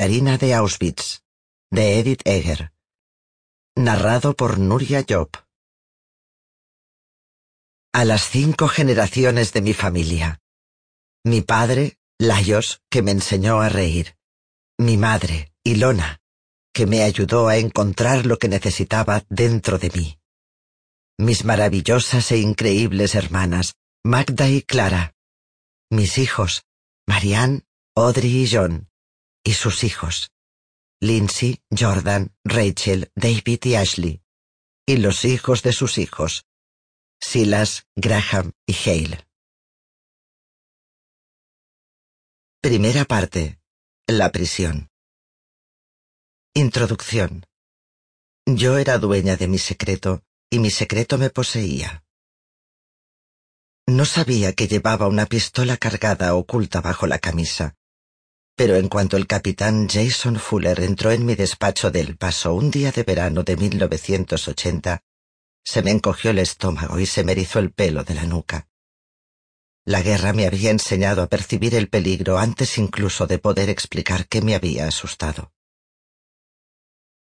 Harina de Auschwitz, de Edith Egger. Narrado por Nuria Job. A las cinco generaciones de mi familia. Mi padre, Laios, que me enseñó a reír. Mi madre, Ilona, que me ayudó a encontrar lo que necesitaba dentro de mí. Mis maravillosas e increíbles hermanas, Magda y Clara. Mis hijos, Marianne, Audrey y John. Y sus hijos, Lindsay, Jordan, Rachel, David y Ashley. Y los hijos de sus hijos, Silas, Graham y Hale. Primera parte. La prisión. Introducción. Yo era dueña de mi secreto y mi secreto me poseía. No sabía que llevaba una pistola cargada oculta bajo la camisa, pero en cuanto el capitán Jason Fuller entró en mi despacho del Paso un día de verano de 1980, se me encogió el estómago y se me erizó el pelo de la nuca. La guerra me había enseñado a percibir el peligro antes incluso de poder explicar qué me había asustado.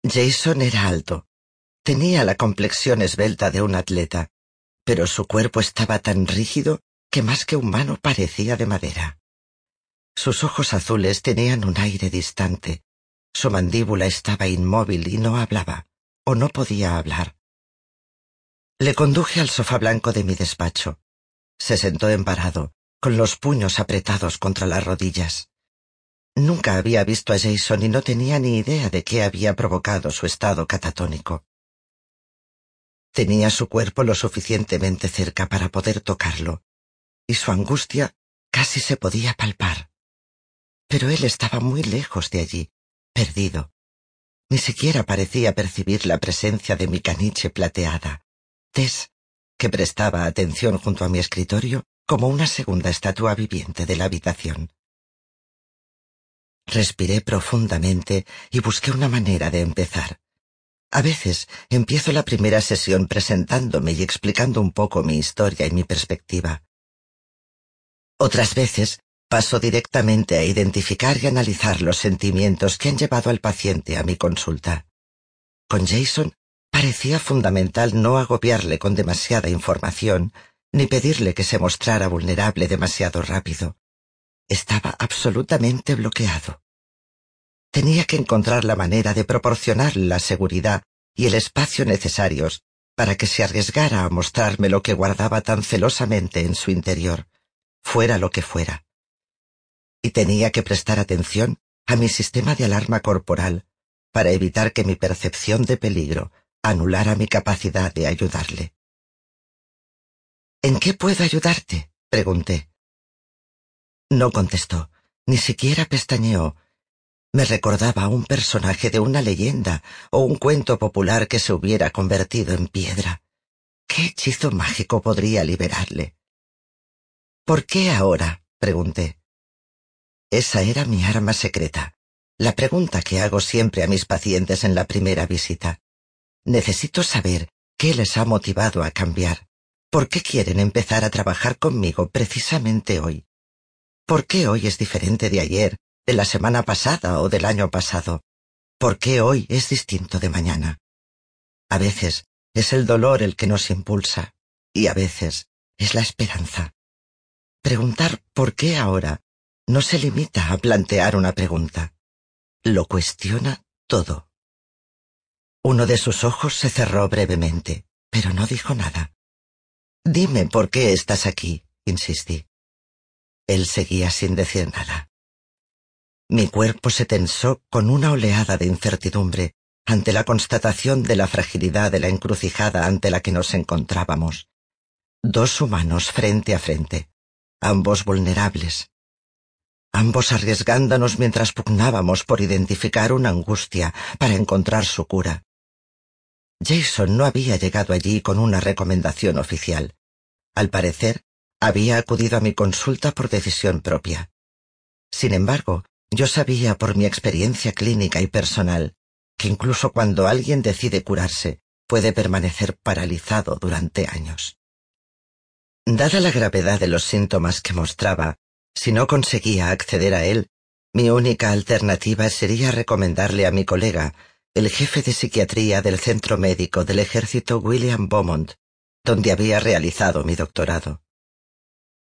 Jason era alto, tenía la complexión esbelta de un atleta, pero su cuerpo estaba tan rígido que más que humano parecía de madera. Sus ojos azules tenían un aire distante, su mandíbula estaba inmóvil y no hablaba, o no podía hablar. Le conduje al sofá blanco de mi despacho. Se sentó emparado, con los puños apretados contra las rodillas. Nunca había visto a Jason y no tenía ni idea de qué había provocado su estado catatónico. Tenía su cuerpo lo suficientemente cerca para poder tocarlo, y su angustia casi se podía palpar. Pero él estaba muy lejos de allí, perdido. Ni siquiera parecía percibir la presencia de mi caniche plateada. Tess, que prestaba atención junto a mi escritorio como una segunda estatua viviente de la habitación. Respiré profundamente y busqué una manera de empezar. A veces empiezo la primera sesión presentándome y explicando un poco mi historia y mi perspectiva. Otras veces paso directamente a identificar y analizar los sentimientos que han llevado al paciente a mi consulta. Con Jason Parecía fundamental no agobiarle con demasiada información, ni pedirle que se mostrara vulnerable demasiado rápido. Estaba absolutamente bloqueado. Tenía que encontrar la manera de proporcionar la seguridad y el espacio necesarios para que se arriesgara a mostrarme lo que guardaba tan celosamente en su interior, fuera lo que fuera. Y tenía que prestar atención a mi sistema de alarma corporal para evitar que mi percepción de peligro anulara mi capacidad de ayudarle. ¿En qué puedo ayudarte? pregunté. No contestó, ni siquiera pestañeó. Me recordaba a un personaje de una leyenda o un cuento popular que se hubiera convertido en piedra. ¿Qué hechizo mágico podría liberarle? ¿Por qué ahora? pregunté. Esa era mi arma secreta, la pregunta que hago siempre a mis pacientes en la primera visita. Necesito saber qué les ha motivado a cambiar. ¿Por qué quieren empezar a trabajar conmigo precisamente hoy? ¿Por qué hoy es diferente de ayer, de la semana pasada o del año pasado? ¿Por qué hoy es distinto de mañana? A veces es el dolor el que nos impulsa y a veces es la esperanza. Preguntar por qué ahora no se limita a plantear una pregunta. Lo cuestiona todo. Uno de sus ojos se cerró brevemente, pero no dijo nada. Dime por qué estás aquí, insistí. Él seguía sin decir nada. Mi cuerpo se tensó con una oleada de incertidumbre ante la constatación de la fragilidad de la encrucijada ante la que nos encontrábamos. Dos humanos frente a frente, ambos vulnerables. Ambos arriesgándonos mientras pugnábamos por identificar una angustia para encontrar su cura. Jason no había llegado allí con una recomendación oficial. Al parecer, había acudido a mi consulta por decisión propia. Sin embargo, yo sabía por mi experiencia clínica y personal que incluso cuando alguien decide curarse, puede permanecer paralizado durante años. Dada la gravedad de los síntomas que mostraba, si no conseguía acceder a él, mi única alternativa sería recomendarle a mi colega el jefe de psiquiatría del Centro Médico del Ejército William Beaumont, donde había realizado mi doctorado.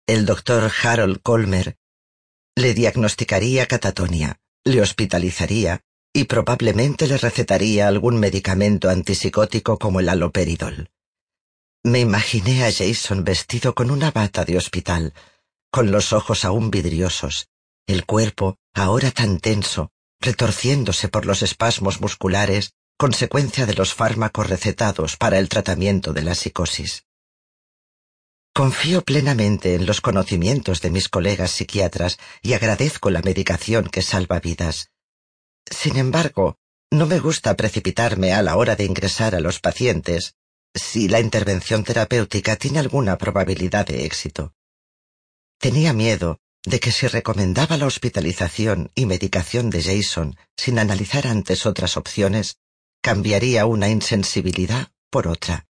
El doctor Harold Colmer le diagnosticaría catatonia, le hospitalizaría y probablemente le recetaría algún medicamento antipsicótico como el aloperidol. Me imaginé a Jason vestido con una bata de hospital, con los ojos aún vidriosos, el cuerpo, ahora tan tenso, retorciéndose por los espasmos musculares, consecuencia de los fármacos recetados para el tratamiento de la psicosis. Confío plenamente en los conocimientos de mis colegas psiquiatras y agradezco la medicación que salva vidas. Sin embargo, no me gusta precipitarme a la hora de ingresar a los pacientes si la intervención terapéutica tiene alguna probabilidad de éxito. Tenía miedo de que si recomendaba la hospitalización y medicación de Jason sin analizar antes otras opciones, cambiaría una insensibilidad por otra.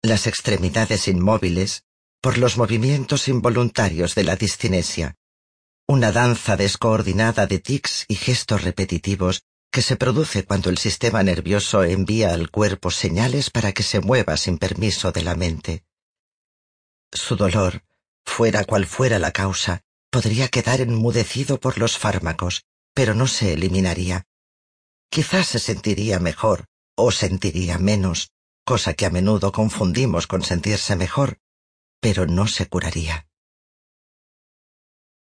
Las extremidades inmóviles por los movimientos involuntarios de la discinesia, una danza descoordinada de tics y gestos repetitivos que se produce cuando el sistema nervioso envía al cuerpo señales para que se mueva sin permiso de la mente. Su dolor, fuera cual fuera la causa, podría quedar enmudecido por los fármacos, pero no se eliminaría. Quizás se sentiría mejor o sentiría menos, cosa que a menudo confundimos con sentirse mejor, pero no se curaría.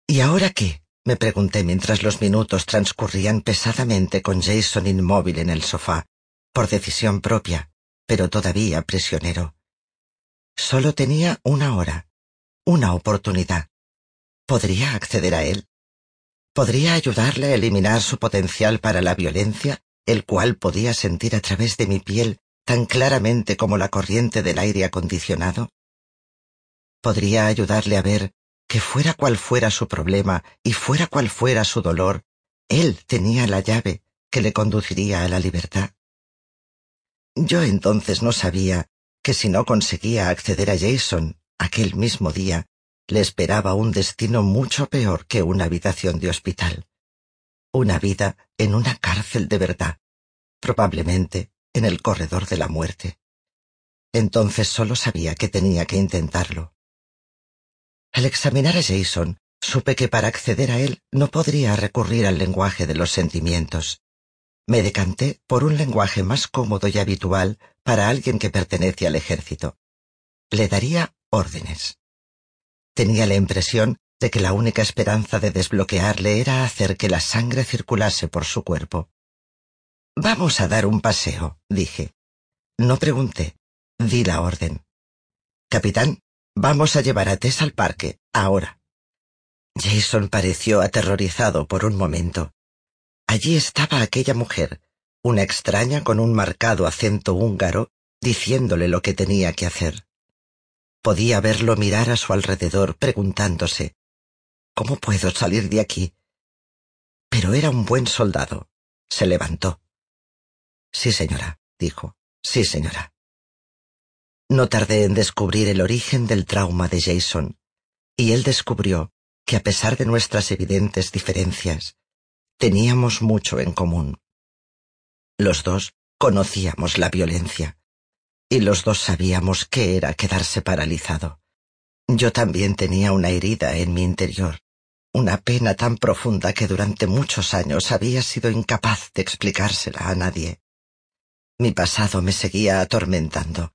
¿Y ahora qué? me pregunté mientras los minutos transcurrían pesadamente con Jason inmóvil en el sofá, por decisión propia, pero todavía prisionero. Solo tenía una hora, una oportunidad. ¿Podría acceder a él? ¿Podría ayudarle a eliminar su potencial para la violencia, el cual podía sentir a través de mi piel tan claramente como la corriente del aire acondicionado? ¿Podría ayudarle a ver que fuera cual fuera su problema y fuera cual fuera su dolor, él tenía la llave que le conduciría a la libertad? Yo entonces no sabía que si no conseguía acceder a Jason aquel mismo día, le esperaba un destino mucho peor que una habitación de hospital. Una vida en una cárcel de verdad, probablemente en el corredor de la muerte. Entonces solo sabía que tenía que intentarlo. Al examinar a Jason, supe que para acceder a él no podría recurrir al lenguaje de los sentimientos. Me decanté por un lenguaje más cómodo y habitual para alguien que pertenece al ejército. Le daría órdenes. Tenía la impresión de que la única esperanza de desbloquearle era hacer que la sangre circulase por su cuerpo. Vamos a dar un paseo, dije. No pregunté, di la orden. Capitán, vamos a llevar a Tess al parque, ahora. Jason pareció aterrorizado por un momento. Allí estaba aquella mujer, una extraña con un marcado acento húngaro, diciéndole lo que tenía que hacer. Podía verlo mirar a su alrededor preguntándose, ¿Cómo puedo salir de aquí? Pero era un buen soldado. Se levantó. Sí, señora, dijo. Sí, señora. No tardé en descubrir el origen del trauma de Jason, y él descubrió que a pesar de nuestras evidentes diferencias, teníamos mucho en común. Los dos conocíamos la violencia y los dos sabíamos qué era quedarse paralizado. Yo también tenía una herida en mi interior, una pena tan profunda que durante muchos años había sido incapaz de explicársela a nadie. Mi pasado me seguía atormentando,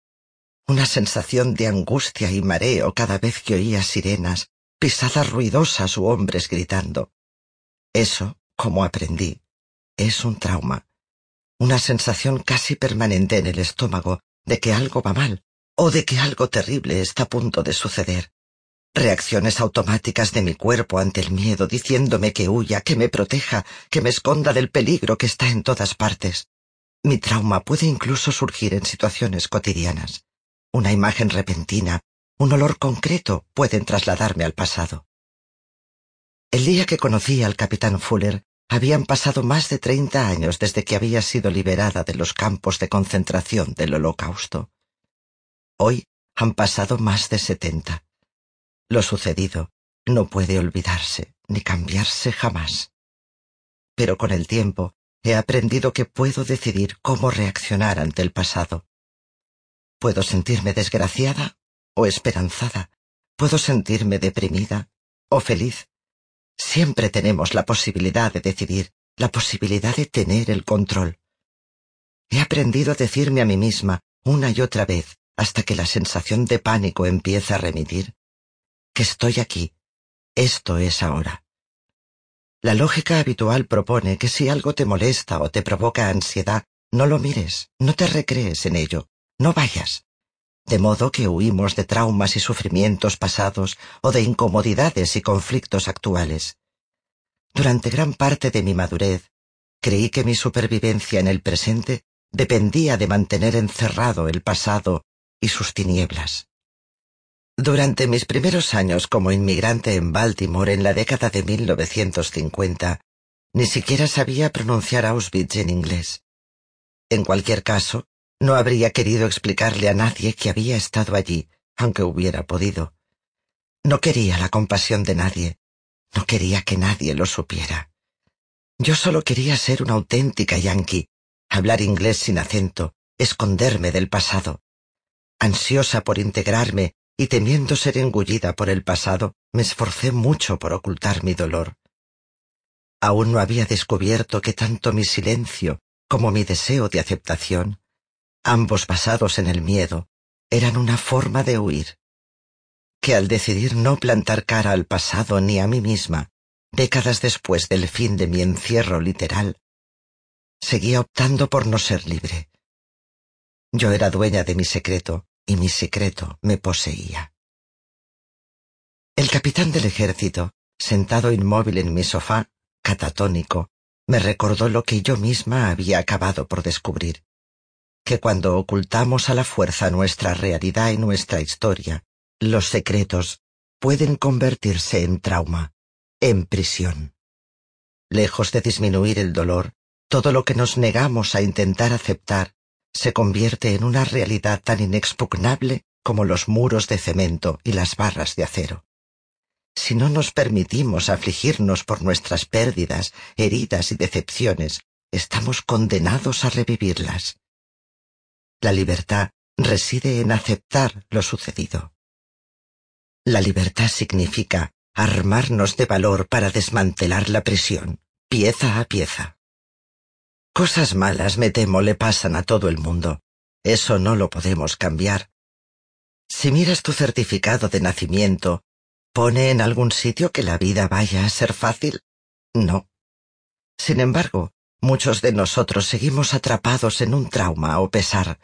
una sensación de angustia y mareo cada vez que oía sirenas, pisadas ruidosas u hombres gritando. Eso, como aprendí, es un trauma, una sensación casi permanente en el estómago de que algo va mal o de que algo terrible está a punto de suceder. reacciones automáticas de mi cuerpo ante el miedo diciéndome que huya, que me proteja, que me esconda del peligro que está en todas partes. Mi trauma puede incluso surgir en situaciones cotidianas. Una imagen repentina, un olor concreto pueden trasladarme al pasado. El día que conocí al capitán Fuller, habían pasado más de treinta años desde que había sido liberada de los campos de concentración del Holocausto. Hoy han pasado más de setenta. Lo sucedido no puede olvidarse ni cambiarse jamás. Pero con el tiempo he aprendido que puedo decidir cómo reaccionar ante el pasado. Puedo sentirme desgraciada o esperanzada. Puedo sentirme deprimida o feliz. Siempre tenemos la posibilidad de decidir, la posibilidad de tener el control. He aprendido a decirme a mí misma una y otra vez, hasta que la sensación de pánico empieza a remitir, que estoy aquí, esto es ahora. La lógica habitual propone que si algo te molesta o te provoca ansiedad, no lo mires, no te recrees en ello, no vayas. De modo que huimos de traumas y sufrimientos pasados o de incomodidades y conflictos actuales. Durante gran parte de mi madurez, creí que mi supervivencia en el presente dependía de mantener encerrado el pasado y sus tinieblas. Durante mis primeros años como inmigrante en Baltimore en la década de 1950, ni siquiera sabía pronunciar Auschwitz en inglés. En cualquier caso, no habría querido explicarle a nadie que había estado allí, aunque hubiera podido. No quería la compasión de nadie, no quería que nadie lo supiera. Yo solo quería ser una auténtica yankee, hablar inglés sin acento, esconderme del pasado. Ansiosa por integrarme y temiendo ser engullida por el pasado, me esforcé mucho por ocultar mi dolor. Aún no había descubierto que tanto mi silencio como mi deseo de aceptación, ambos basados en el miedo, eran una forma de huir. Que al decidir no plantar cara al pasado ni a mí misma, décadas después del fin de mi encierro literal, seguía optando por no ser libre. Yo era dueña de mi secreto, y mi secreto me poseía. El capitán del ejército, sentado inmóvil en mi sofá, catatónico, me recordó lo que yo misma había acabado por descubrir, que cuando ocultamos a la fuerza nuestra realidad y nuestra historia, los secretos pueden convertirse en trauma, en prisión. Lejos de disminuir el dolor, todo lo que nos negamos a intentar aceptar se convierte en una realidad tan inexpugnable como los muros de cemento y las barras de acero. Si no nos permitimos afligirnos por nuestras pérdidas, heridas y decepciones, estamos condenados a revivirlas. La libertad reside en aceptar lo sucedido. La libertad significa armarnos de valor para desmantelar la prisión, pieza a pieza. Cosas malas, me temo, le pasan a todo el mundo. Eso no lo podemos cambiar. Si miras tu certificado de nacimiento, ¿pone en algún sitio que la vida vaya a ser fácil? No. Sin embargo, muchos de nosotros seguimos atrapados en un trauma o pesar,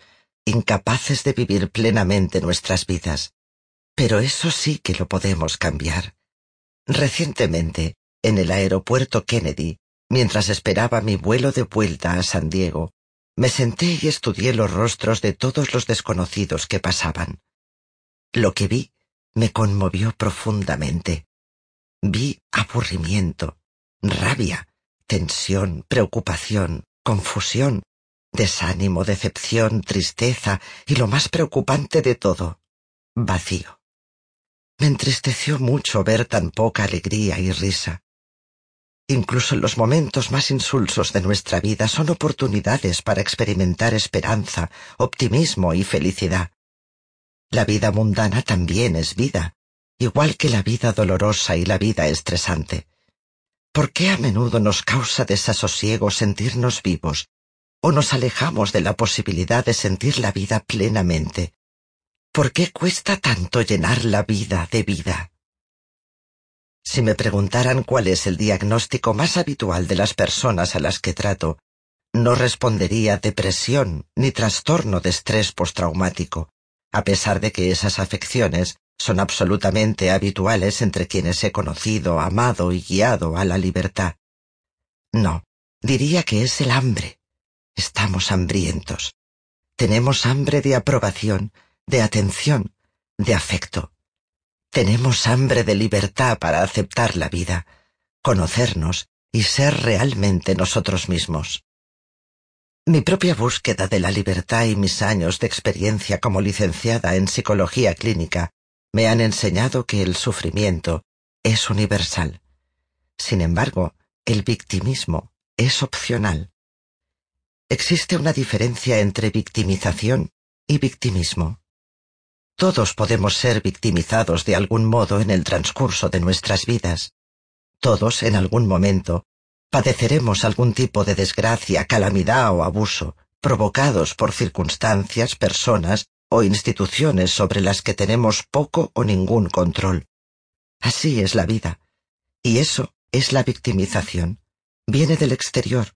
incapaces de vivir plenamente nuestras vidas. Pero eso sí que lo podemos cambiar. Recientemente, en el aeropuerto Kennedy, Mientras esperaba mi vuelo de vuelta a San Diego, me senté y estudié los rostros de todos los desconocidos que pasaban. Lo que vi me conmovió profundamente. Vi aburrimiento, rabia, tensión, preocupación, confusión, desánimo, decepción, tristeza y lo más preocupante de todo, vacío. Me entristeció mucho ver tan poca alegría y risa. Incluso los momentos más insulsos de nuestra vida son oportunidades para experimentar esperanza, optimismo y felicidad. La vida mundana también es vida, igual que la vida dolorosa y la vida estresante. ¿Por qué a menudo nos causa desasosiego sentirnos vivos o nos alejamos de la posibilidad de sentir la vida plenamente? ¿Por qué cuesta tanto llenar la vida de vida? Si me preguntaran cuál es el diagnóstico más habitual de las personas a las que trato, no respondería depresión ni trastorno de estrés postraumático, a pesar de que esas afecciones son absolutamente habituales entre quienes he conocido, amado y guiado a la libertad. No, diría que es el hambre. Estamos hambrientos. Tenemos hambre de aprobación, de atención, de afecto. Tenemos hambre de libertad para aceptar la vida, conocernos y ser realmente nosotros mismos. Mi propia búsqueda de la libertad y mis años de experiencia como licenciada en psicología clínica me han enseñado que el sufrimiento es universal. Sin embargo, el victimismo es opcional. Existe una diferencia entre victimización y victimismo. Todos podemos ser victimizados de algún modo en el transcurso de nuestras vidas. Todos, en algún momento, padeceremos algún tipo de desgracia, calamidad o abuso, provocados por circunstancias, personas o instituciones sobre las que tenemos poco o ningún control. Así es la vida. Y eso es la victimización. Viene del exterior.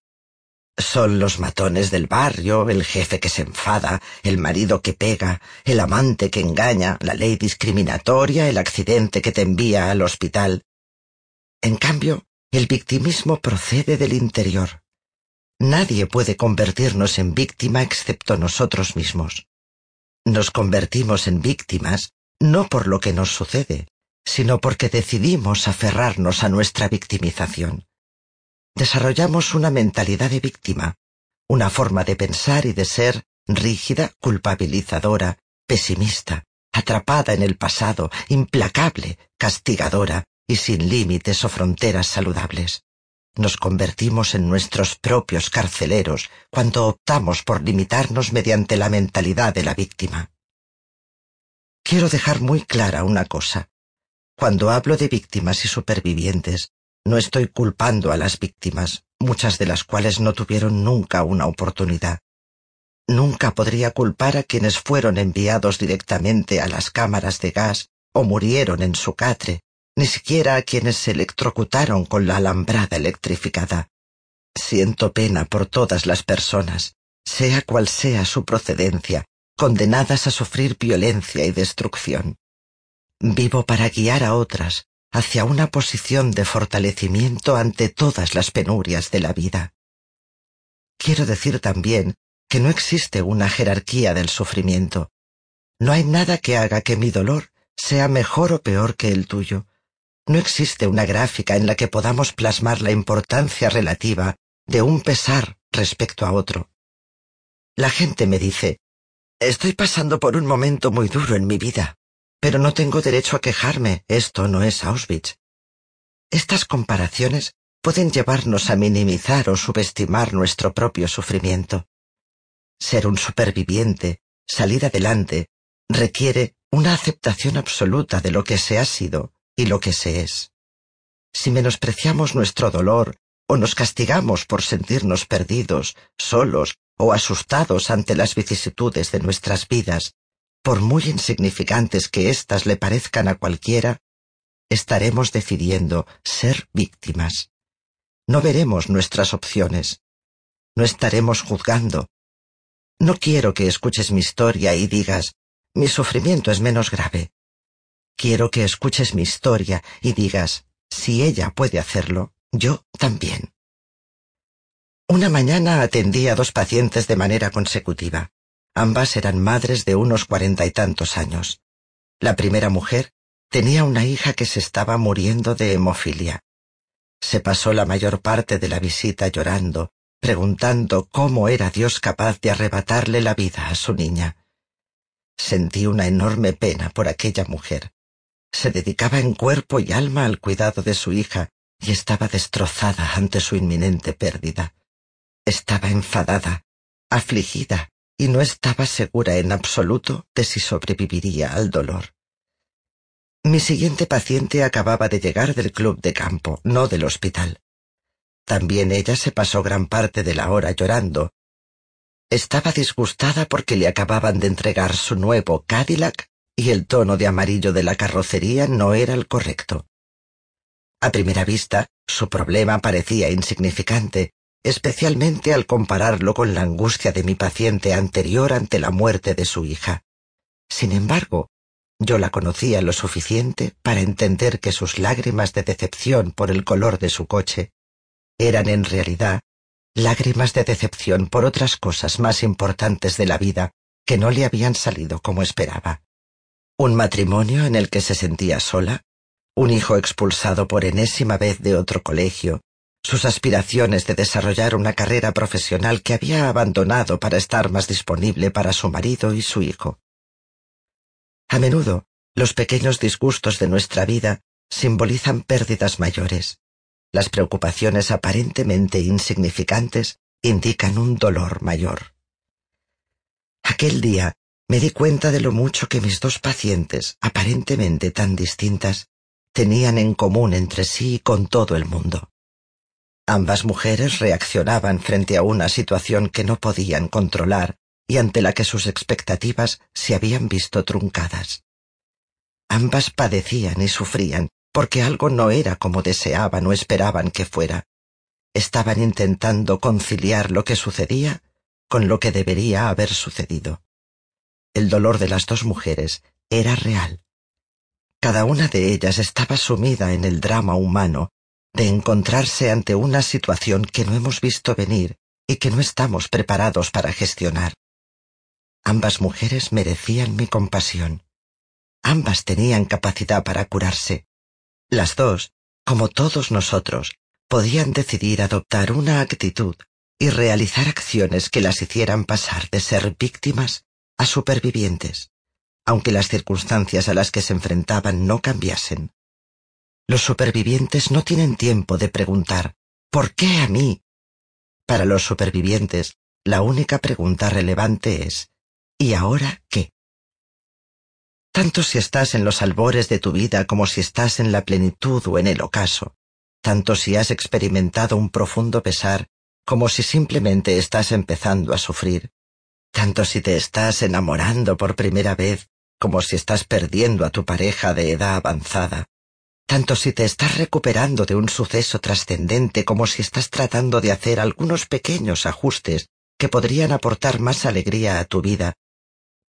Son los matones del barrio, el jefe que se enfada, el marido que pega, el amante que engaña, la ley discriminatoria, el accidente que te envía al hospital. En cambio, el victimismo procede del interior. Nadie puede convertirnos en víctima excepto nosotros mismos. Nos convertimos en víctimas no por lo que nos sucede, sino porque decidimos aferrarnos a nuestra victimización desarrollamos una mentalidad de víctima, una forma de pensar y de ser rígida, culpabilizadora, pesimista, atrapada en el pasado, implacable, castigadora y sin límites o fronteras saludables. Nos convertimos en nuestros propios carceleros cuando optamos por limitarnos mediante la mentalidad de la víctima. Quiero dejar muy clara una cosa. Cuando hablo de víctimas y supervivientes, no estoy culpando a las víctimas, muchas de las cuales no tuvieron nunca una oportunidad. Nunca podría culpar a quienes fueron enviados directamente a las cámaras de gas o murieron en su catre, ni siquiera a quienes se electrocutaron con la alambrada electrificada. Siento pena por todas las personas, sea cual sea su procedencia, condenadas a sufrir violencia y destrucción. Vivo para guiar a otras, hacia una posición de fortalecimiento ante todas las penurias de la vida. Quiero decir también que no existe una jerarquía del sufrimiento. No hay nada que haga que mi dolor sea mejor o peor que el tuyo. No existe una gráfica en la que podamos plasmar la importancia relativa de un pesar respecto a otro. La gente me dice, estoy pasando por un momento muy duro en mi vida. Pero no tengo derecho a quejarme, esto no es Auschwitz. Estas comparaciones pueden llevarnos a minimizar o subestimar nuestro propio sufrimiento. Ser un superviviente, salir adelante, requiere una aceptación absoluta de lo que se ha sido y lo que se es. Si menospreciamos nuestro dolor o nos castigamos por sentirnos perdidos, solos o asustados ante las vicisitudes de nuestras vidas, por muy insignificantes que éstas le parezcan a cualquiera, estaremos decidiendo ser víctimas. No veremos nuestras opciones. No estaremos juzgando. No quiero que escuches mi historia y digas, mi sufrimiento es menos grave. Quiero que escuches mi historia y digas, si ella puede hacerlo, yo también. Una mañana atendí a dos pacientes de manera consecutiva. Ambas eran madres de unos cuarenta y tantos años. La primera mujer tenía una hija que se estaba muriendo de hemofilia. Se pasó la mayor parte de la visita llorando, preguntando cómo era Dios capaz de arrebatarle la vida a su niña. Sentí una enorme pena por aquella mujer. Se dedicaba en cuerpo y alma al cuidado de su hija y estaba destrozada ante su inminente pérdida. Estaba enfadada, afligida, y no estaba segura en absoluto de si sobreviviría al dolor. Mi siguiente paciente acababa de llegar del club de campo, no del hospital. También ella se pasó gran parte de la hora llorando. Estaba disgustada porque le acababan de entregar su nuevo Cadillac y el tono de amarillo de la carrocería no era el correcto. A primera vista, su problema parecía insignificante, especialmente al compararlo con la angustia de mi paciente anterior ante la muerte de su hija. Sin embargo, Yo la conocía lo suficiente para entender que sus lágrimas de decepción por el color de su coche eran en realidad lágrimas de decepción por otras cosas más importantes de la vida que no le habían salido como esperaba. Un matrimonio en el que se sentía sola, un hijo expulsado por enésima vez de otro colegio, sus aspiraciones de desarrollar una carrera profesional que había abandonado para estar más disponible para su marido y su hijo. A menudo, los pequeños disgustos de nuestra vida simbolizan pérdidas mayores. Las preocupaciones aparentemente insignificantes indican un dolor mayor. Aquel día me di cuenta de lo mucho que mis dos pacientes, aparentemente tan distintas, tenían en común entre sí y con todo el mundo. Ambas mujeres reaccionaban frente a una situación que no podían controlar y ante la que sus expectativas se habían visto truncadas. Ambas padecían y sufrían porque algo no era como deseaban o esperaban que fuera. Estaban intentando conciliar lo que sucedía con lo que debería haber sucedido. El dolor de las dos mujeres era real. Cada una de ellas estaba sumida en el drama humano de encontrarse ante una situación que no hemos visto venir y que no estamos preparados para gestionar. Ambas mujeres merecían mi compasión. Ambas tenían capacidad para curarse. Las dos, como todos nosotros, podían decidir adoptar una actitud y realizar acciones que las hicieran pasar de ser víctimas a supervivientes, aunque las circunstancias a las que se enfrentaban no cambiasen. Los supervivientes no tienen tiempo de preguntar ¿por qué a mí? Para los supervivientes, la única pregunta relevante es ¿Y ahora qué? Tanto si estás en los albores de tu vida como si estás en la plenitud o en el ocaso, tanto si has experimentado un profundo pesar como si simplemente estás empezando a sufrir, tanto si te estás enamorando por primera vez como si estás perdiendo a tu pareja de edad avanzada, tanto si te estás recuperando de un suceso trascendente como si estás tratando de hacer algunos pequeños ajustes que podrían aportar más alegría a tu vida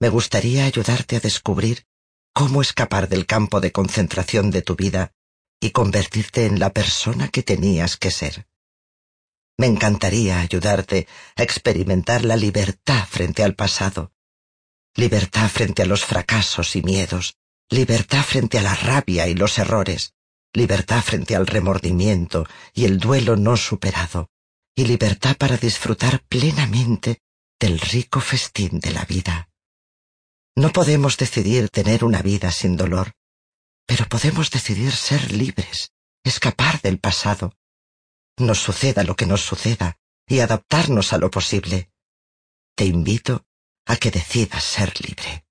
me gustaría ayudarte a descubrir cómo escapar del campo de concentración de tu vida y convertirte en la persona que tenías que ser. Me encantaría ayudarte a experimentar la libertad frente al pasado, libertad frente a los fracasos y miedos, libertad frente a la rabia y los errores, libertad frente al remordimiento y el duelo no superado, y libertad para disfrutar plenamente del rico festín de la vida. No podemos decidir tener una vida sin dolor, pero podemos decidir ser libres, escapar del pasado. Nos suceda lo que nos suceda y adaptarnos a lo posible. Te invito a que decidas ser libre.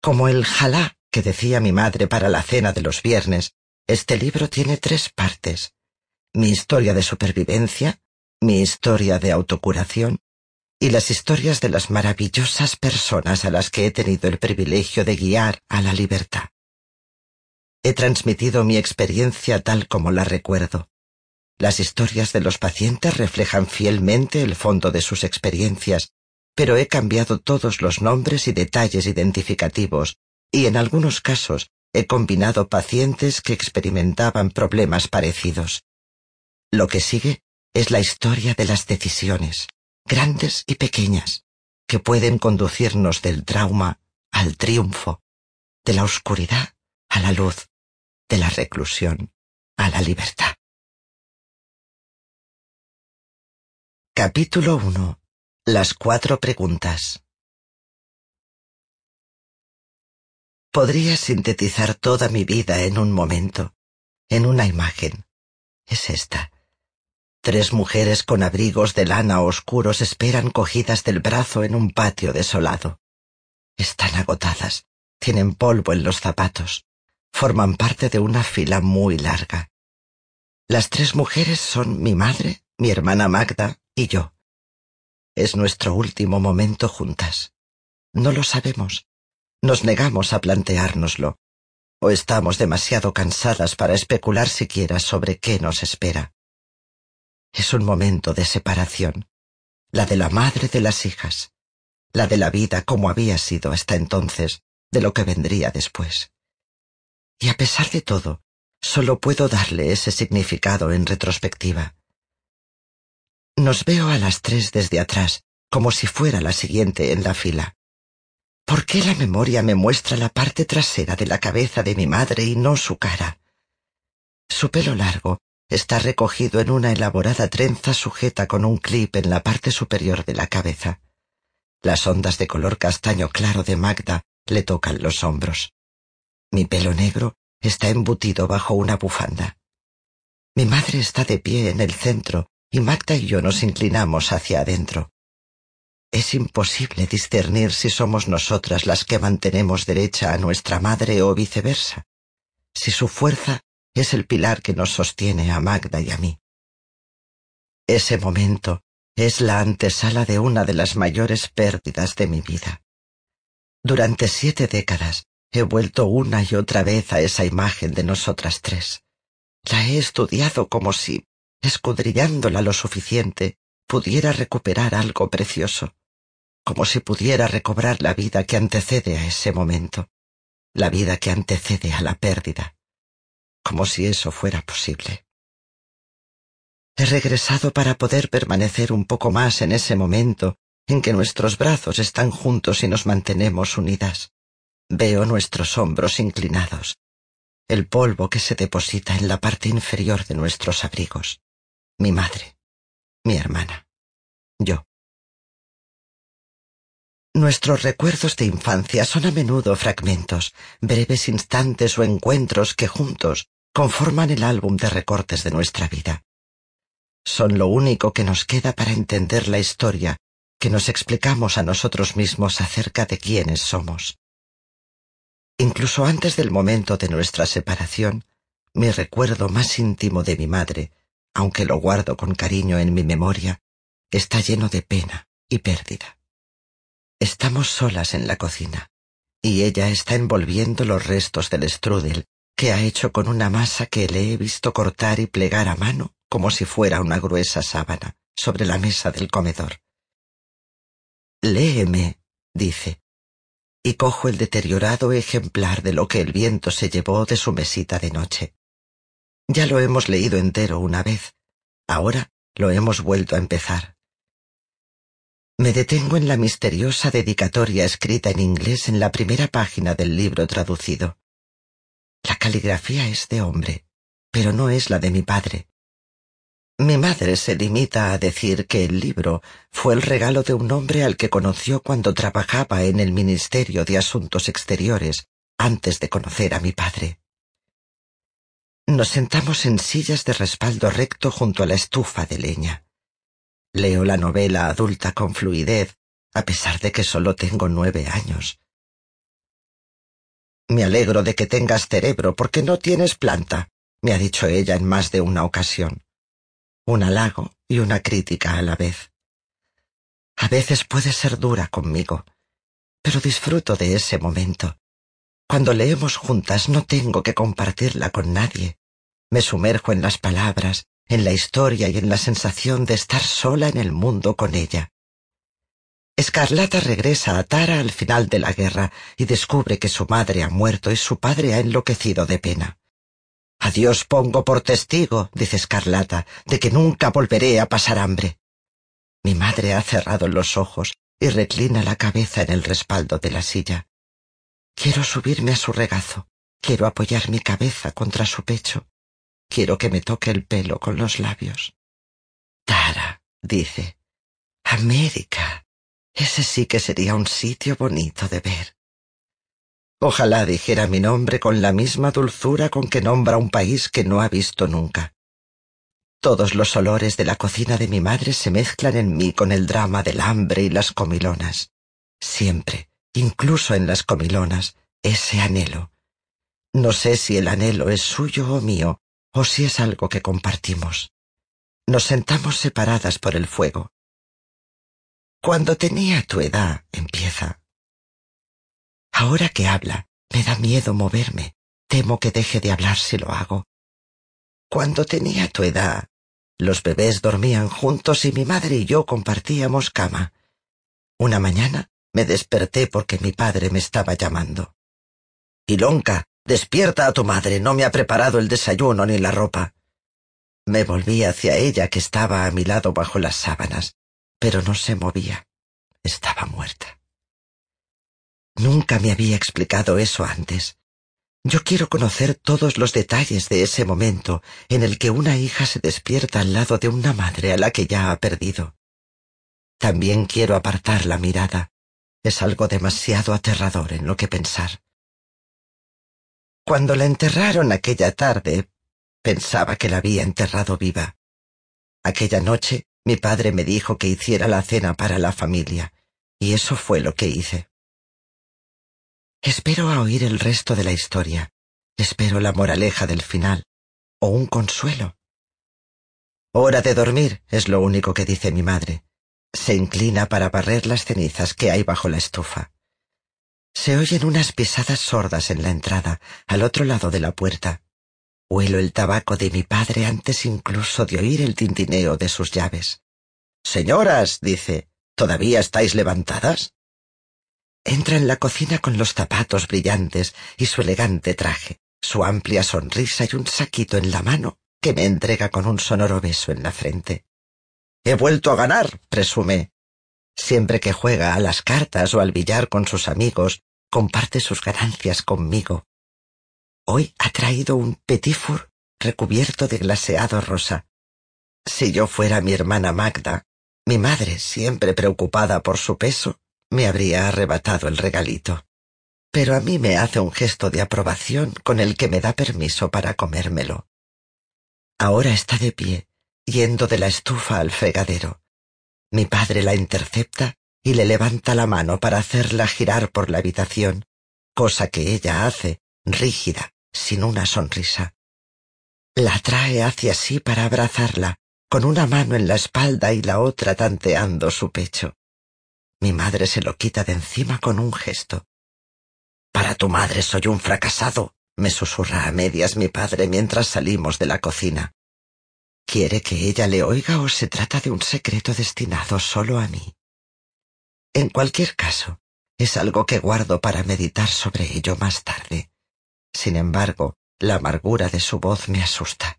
Como el jalá que decía mi madre para la cena de los viernes, este libro tiene tres partes. Mi historia de supervivencia, mi historia de autocuración y las historias de las maravillosas personas a las que he tenido el privilegio de guiar a la libertad. He transmitido mi experiencia tal como la recuerdo. Las historias de los pacientes reflejan fielmente el fondo de sus experiencias, pero he cambiado todos los nombres y detalles identificativos, y en algunos casos he combinado pacientes que experimentaban problemas parecidos. Lo que sigue es la historia de las decisiones grandes y pequeñas, que pueden conducirnos del trauma al triunfo, de la oscuridad a la luz, de la reclusión a la libertad. Capítulo 1. Las cuatro preguntas. Podría sintetizar toda mi vida en un momento, en una imagen. Es esta. Tres mujeres con abrigos de lana oscuros esperan cogidas del brazo en un patio desolado. Están agotadas, tienen polvo en los zapatos, forman parte de una fila muy larga. Las tres mujeres son mi madre, mi hermana Magda y yo. Es nuestro último momento juntas. No lo sabemos. Nos negamos a planteárnoslo. O estamos demasiado cansadas para especular siquiera sobre qué nos espera es un momento de separación, la de la madre de las hijas, la de la vida como había sido hasta entonces, de lo que vendría después. Y a pesar de todo, solo puedo darle ese significado en retrospectiva. Nos veo a las tres desde atrás, como si fuera la siguiente en la fila. ¿Por qué la memoria me muestra la parte trasera de la cabeza de mi madre y no su cara? Su pelo largo está recogido en una elaborada trenza sujeta con un clip en la parte superior de la cabeza. Las ondas de color castaño claro de Magda le tocan los hombros. Mi pelo negro está embutido bajo una bufanda. Mi madre está de pie en el centro y Magda y yo nos inclinamos hacia adentro. Es imposible discernir si somos nosotras las que mantenemos derecha a nuestra madre o viceversa, si su fuerza es el pilar que nos sostiene a Magda y a mí. Ese momento es la antesala de una de las mayores pérdidas de mi vida. Durante siete décadas he vuelto una y otra vez a esa imagen de nosotras tres. La he estudiado como si, escudriñándola lo suficiente, pudiera recuperar algo precioso, como si pudiera recobrar la vida que antecede a ese momento, la vida que antecede a la pérdida, como si eso fuera posible. He regresado para poder permanecer un poco más en ese momento en que nuestros brazos están juntos y nos mantenemos unidas. Veo nuestros hombros inclinados, el polvo que se deposita en la parte inferior de nuestros abrigos, mi madre, mi hermana, yo. Nuestros recuerdos de infancia son a menudo fragmentos, breves instantes o encuentros que juntos conforman el álbum de recortes de nuestra vida. Son lo único que nos queda para entender la historia que nos explicamos a nosotros mismos acerca de quiénes somos. Incluso antes del momento de nuestra separación, mi recuerdo más íntimo de mi madre, aunque lo guardo con cariño en mi memoria, está lleno de pena y pérdida. Estamos solas en la cocina, y ella está envolviendo los restos del strudel que ha hecho con una masa que le he visto cortar y plegar a mano como si fuera una gruesa sábana sobre la mesa del comedor. Léeme, dice, y cojo el deteriorado ejemplar de lo que el viento se llevó de su mesita de noche. Ya lo hemos leído entero una vez, ahora lo hemos vuelto a empezar. Me detengo en la misteriosa dedicatoria escrita en inglés en la primera página del libro traducido. La caligrafía es de hombre, pero no es la de mi padre. Mi madre se limita a decir que el libro fue el regalo de un hombre al que conoció cuando trabajaba en el Ministerio de Asuntos Exteriores, antes de conocer a mi padre. Nos sentamos en sillas de respaldo recto junto a la estufa de leña. Leo la novela adulta con fluidez, a pesar de que solo tengo nueve años. Me alegro de que tengas cerebro porque no tienes planta, me ha dicho ella en más de una ocasión. Un halago y una crítica a la vez. A veces puede ser dura conmigo, pero disfruto de ese momento. Cuando leemos juntas no tengo que compartirla con nadie. Me sumerjo en las palabras, en la historia y en la sensación de estar sola en el mundo con ella. Escarlata regresa a Tara al final de la guerra y descubre que su madre ha muerto y su padre ha enloquecido de pena. A Dios pongo por testigo, dice Escarlata, de que nunca volveré a pasar hambre. Mi madre ha cerrado los ojos y reclina la cabeza en el respaldo de la silla. Quiero subirme a su regazo, quiero apoyar mi cabeza contra su pecho. Quiero que me toque el pelo con los labios. Tara, dice. América. Ese sí que sería un sitio bonito de ver. Ojalá dijera mi nombre con la misma dulzura con que nombra un país que no ha visto nunca. Todos los olores de la cocina de mi madre se mezclan en mí con el drama del hambre y las comilonas. Siempre, incluso en las comilonas, ese anhelo. No sé si el anhelo es suyo o mío, o si es algo que compartimos. Nos sentamos separadas por el fuego. Cuando tenía tu edad, empieza. Ahora que habla, me da miedo moverme. Temo que deje de hablar si lo hago. Cuando tenía tu edad, los bebés dormían juntos y mi madre y yo compartíamos cama. Una mañana me desperté porque mi padre me estaba llamando. Ilonka, despierta a tu madre, no me ha preparado el desayuno ni la ropa. Me volví hacia ella que estaba a mi lado bajo las sábanas, pero no se movía. Estaba muerta. Nunca me había explicado eso antes. Yo quiero conocer todos los detalles de ese momento en el que una hija se despierta al lado de una madre a la que ya ha perdido. También quiero apartar la mirada. Es algo demasiado aterrador en lo que pensar. Cuando la enterraron aquella tarde, pensaba que la había enterrado viva. Aquella noche mi padre me dijo que hiciera la cena para la familia, y eso fue lo que hice. Espero a oír el resto de la historia. Espero la moraleja del final. O un consuelo. Hora de dormir, es lo único que dice mi madre. Se inclina para barrer las cenizas que hay bajo la estufa. Se oyen unas pisadas sordas en la entrada, al otro lado de la puerta. Huelo el tabaco de mi padre antes incluso de oír el tintineo de sus llaves. Señoras, dice, ¿todavía estáis levantadas? Entra en la cocina con los zapatos brillantes y su elegante traje, su amplia sonrisa y un saquito en la mano que me entrega con un sonoro beso en la frente. He vuelto a ganar, presume. Siempre que juega a las cartas o al billar con sus amigos, comparte sus ganancias conmigo. Hoy ha traído un petit four recubierto de glaseado rosa. Si yo fuera mi hermana Magda, mi madre, siempre preocupada por su peso, me habría arrebatado el regalito. Pero a mí me hace un gesto de aprobación con el que me da permiso para comérmelo. Ahora está de pie, yendo de la estufa al fregadero. Mi padre la intercepta y le levanta la mano para hacerla girar por la habitación, cosa que ella hace, rígida, sin una sonrisa. La trae hacia sí para abrazarla, con una mano en la espalda y la otra tanteando su pecho. Mi madre se lo quita de encima con un gesto. Para tu madre soy un fracasado, me susurra a medias mi padre mientras salimos de la cocina. ¿Quiere que ella le oiga o se trata de un secreto destinado solo a mí? En cualquier caso, es algo que guardo para meditar sobre ello más tarde. Sin embargo, la amargura de su voz me asusta.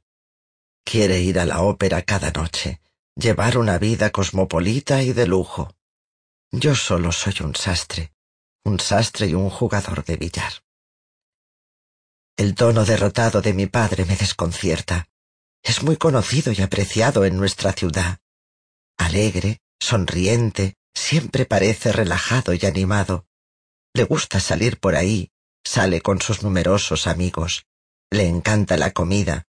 Quiere ir a la ópera cada noche, llevar una vida cosmopolita y de lujo, yo solo soy un sastre, un sastre y un jugador de billar. El tono derrotado de mi padre me desconcierta. Es muy conocido y apreciado en nuestra ciudad. Alegre, sonriente, siempre parece relajado y animado. Le gusta salir por ahí, sale con sus numerosos amigos. Le encanta la comida,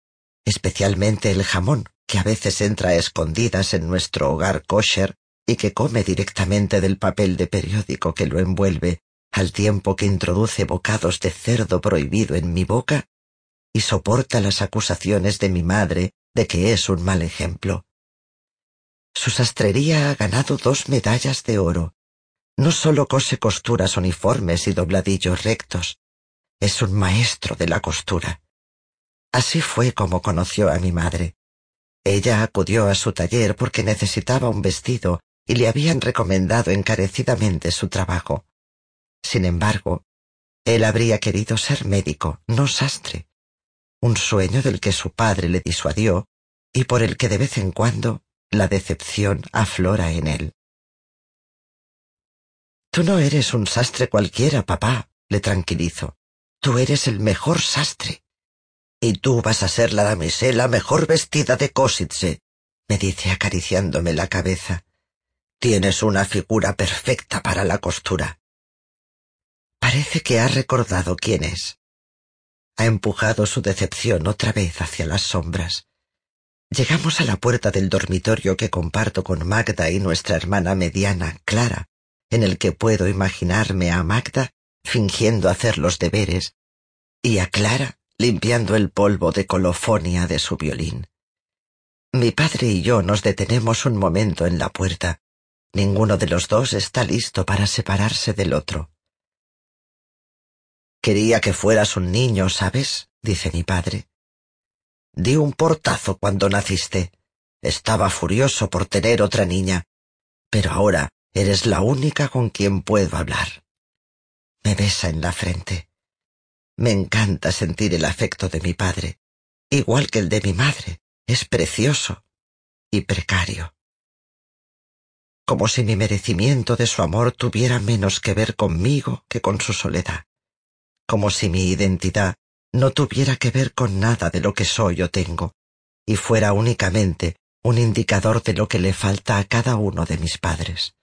especialmente el jamón, que a veces entra a escondidas en nuestro hogar kosher y que come directamente del papel de periódico que lo envuelve, al tiempo que introduce bocados de cerdo prohibido en mi boca, y soporta las acusaciones de mi madre de que es un mal ejemplo. Su sastrería ha ganado dos medallas de oro. No solo cose costuras uniformes y dobladillos rectos, es un maestro de la costura. Así fue como conoció a mi madre. Ella acudió a su taller porque necesitaba un vestido y le habían recomendado encarecidamente su trabajo. Sin embargo, él habría querido ser médico, no sastre, un sueño del que su padre le disuadió y por el que de vez en cuando la decepción aflora en él. Tú no eres un sastre cualquiera, papá, le tranquilizo. Tú eres el mejor sastre. Y tú vas a ser la damisela mejor vestida de Kositze, me dice acariciándome la cabeza. Tienes una figura perfecta para la costura. Parece que ha recordado quién es. Ha empujado su decepción otra vez hacia las sombras. Llegamos a la puerta del dormitorio que comparto con Magda y nuestra hermana mediana, Clara, en el que puedo imaginarme a Magda fingiendo hacer los deberes y a Clara limpiando el polvo de colofonia de su violín. Mi padre y yo nos detenemos un momento en la puerta, Ninguno de los dos está listo para separarse del otro. Quería que fueras un niño, ¿sabes? dice mi padre. Di un portazo cuando naciste. Estaba furioso por tener otra niña, pero ahora eres la única con quien puedo hablar. Me besa en la frente. Me encanta sentir el afecto de mi padre, igual que el de mi madre. Es precioso y precario. Como si mi merecimiento de su amor tuviera menos que ver conmigo que con su soledad. Como si mi identidad no tuviera que ver con nada de lo que soy o tengo, y fuera únicamente un indicador de lo que le falta a cada uno de mis padres.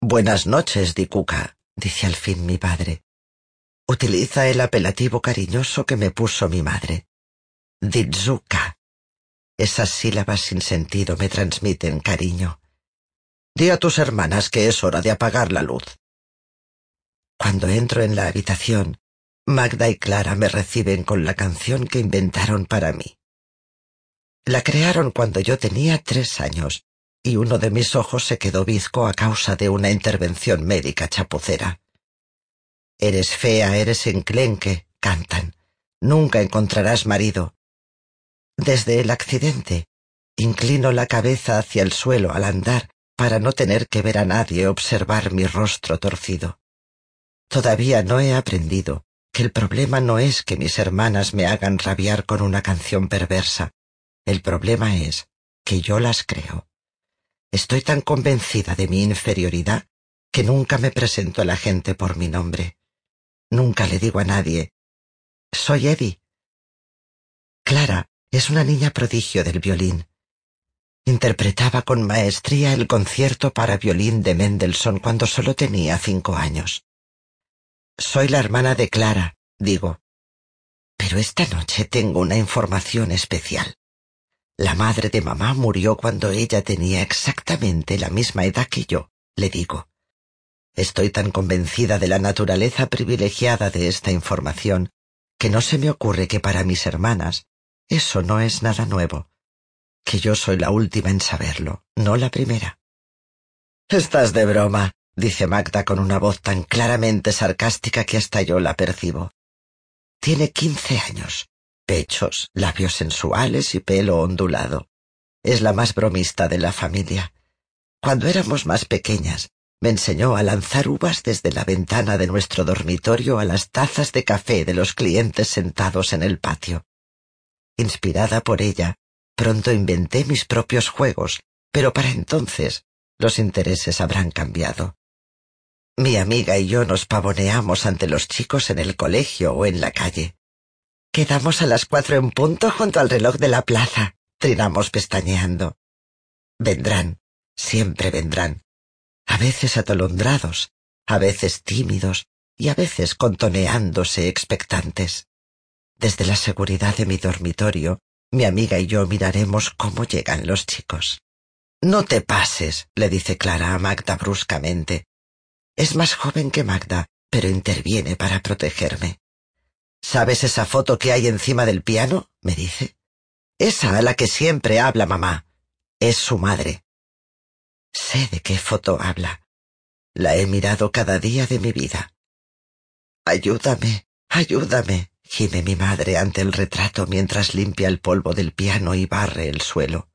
Buenas noches, Dikuka, dice al fin mi padre. Utiliza el apelativo cariñoso que me puso mi madre. Ditsuka. Esas sílabas sin sentido me transmiten cariño. Di a tus hermanas que es hora de apagar la luz. Cuando entro en la habitación, Magda y Clara me reciben con la canción que inventaron para mí. La crearon cuando yo tenía tres años y uno de mis ojos se quedó bizco a causa de una intervención médica chapucera. Eres fea, eres enclenque, cantan. Nunca encontrarás marido. Desde el accidente, inclino la cabeza hacia el suelo al andar para no tener que ver a nadie observar mi rostro torcido. Todavía no he aprendido que el problema no es que mis hermanas me hagan rabiar con una canción perversa, el problema es que yo las creo. Estoy tan convencida de mi inferioridad que nunca me presento a la gente por mi nombre. Nunca le digo a nadie, soy Eddie. Clara es una niña prodigio del violín. Interpretaba con maestría el concierto para violín de Mendelssohn cuando solo tenía cinco años. Soy la hermana de Clara, digo. Pero esta noche tengo una información especial. La madre de mamá murió cuando ella tenía exactamente la misma edad que yo, le digo. Estoy tan convencida de la naturaleza privilegiada de esta información que no se me ocurre que para mis hermanas eso no es nada nuevo, que yo soy la última en saberlo, no la primera. Estás de broma, dice Magda con una voz tan claramente sarcástica que hasta yo la percibo. Tiene quince años pechos, labios sensuales y pelo ondulado. Es la más bromista de la familia. Cuando éramos más pequeñas, me enseñó a lanzar uvas desde la ventana de nuestro dormitorio a las tazas de café de los clientes sentados en el patio. Inspirada por ella, pronto inventé mis propios juegos, pero para entonces los intereses habrán cambiado. Mi amiga y yo nos pavoneamos ante los chicos en el colegio o en la calle. Quedamos a las cuatro en punto junto al reloj de la plaza, trinamos pestañeando. Vendrán, siempre vendrán, a veces atolondrados, a veces tímidos y a veces contoneándose expectantes. Desde la seguridad de mi dormitorio, mi amiga y yo miraremos cómo llegan los chicos. No te pases, le dice Clara a Magda bruscamente. Es más joven que Magda, pero interviene para protegerme. ¿Sabes esa foto que hay encima del piano? me dice. Esa a la que siempre habla mamá. Es su madre. Sé de qué foto habla. La he mirado cada día de mi vida. Ayúdame, ayúdame, gime mi madre ante el retrato mientras limpia el polvo del piano y barre el suelo.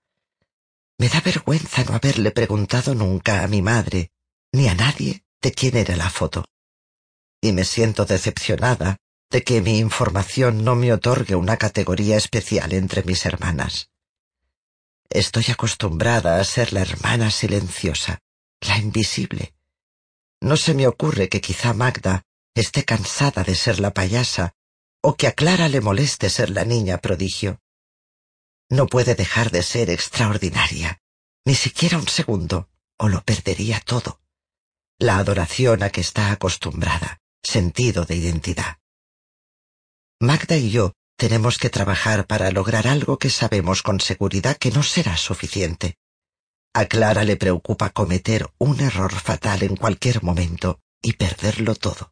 Me da vergüenza no haberle preguntado nunca a mi madre, ni a nadie, de quién era la foto. Y me siento decepcionada de que mi información no me otorgue una categoría especial entre mis hermanas. Estoy acostumbrada a ser la hermana silenciosa, la invisible. No se me ocurre que quizá Magda esté cansada de ser la payasa o que a Clara le moleste ser la niña prodigio. No puede dejar de ser extraordinaria, ni siquiera un segundo, o lo perdería todo. La adoración a que está acostumbrada, sentido de identidad. Magda y yo tenemos que trabajar para lograr algo que sabemos con seguridad que no será suficiente. A Clara le preocupa cometer un error fatal en cualquier momento y perderlo todo.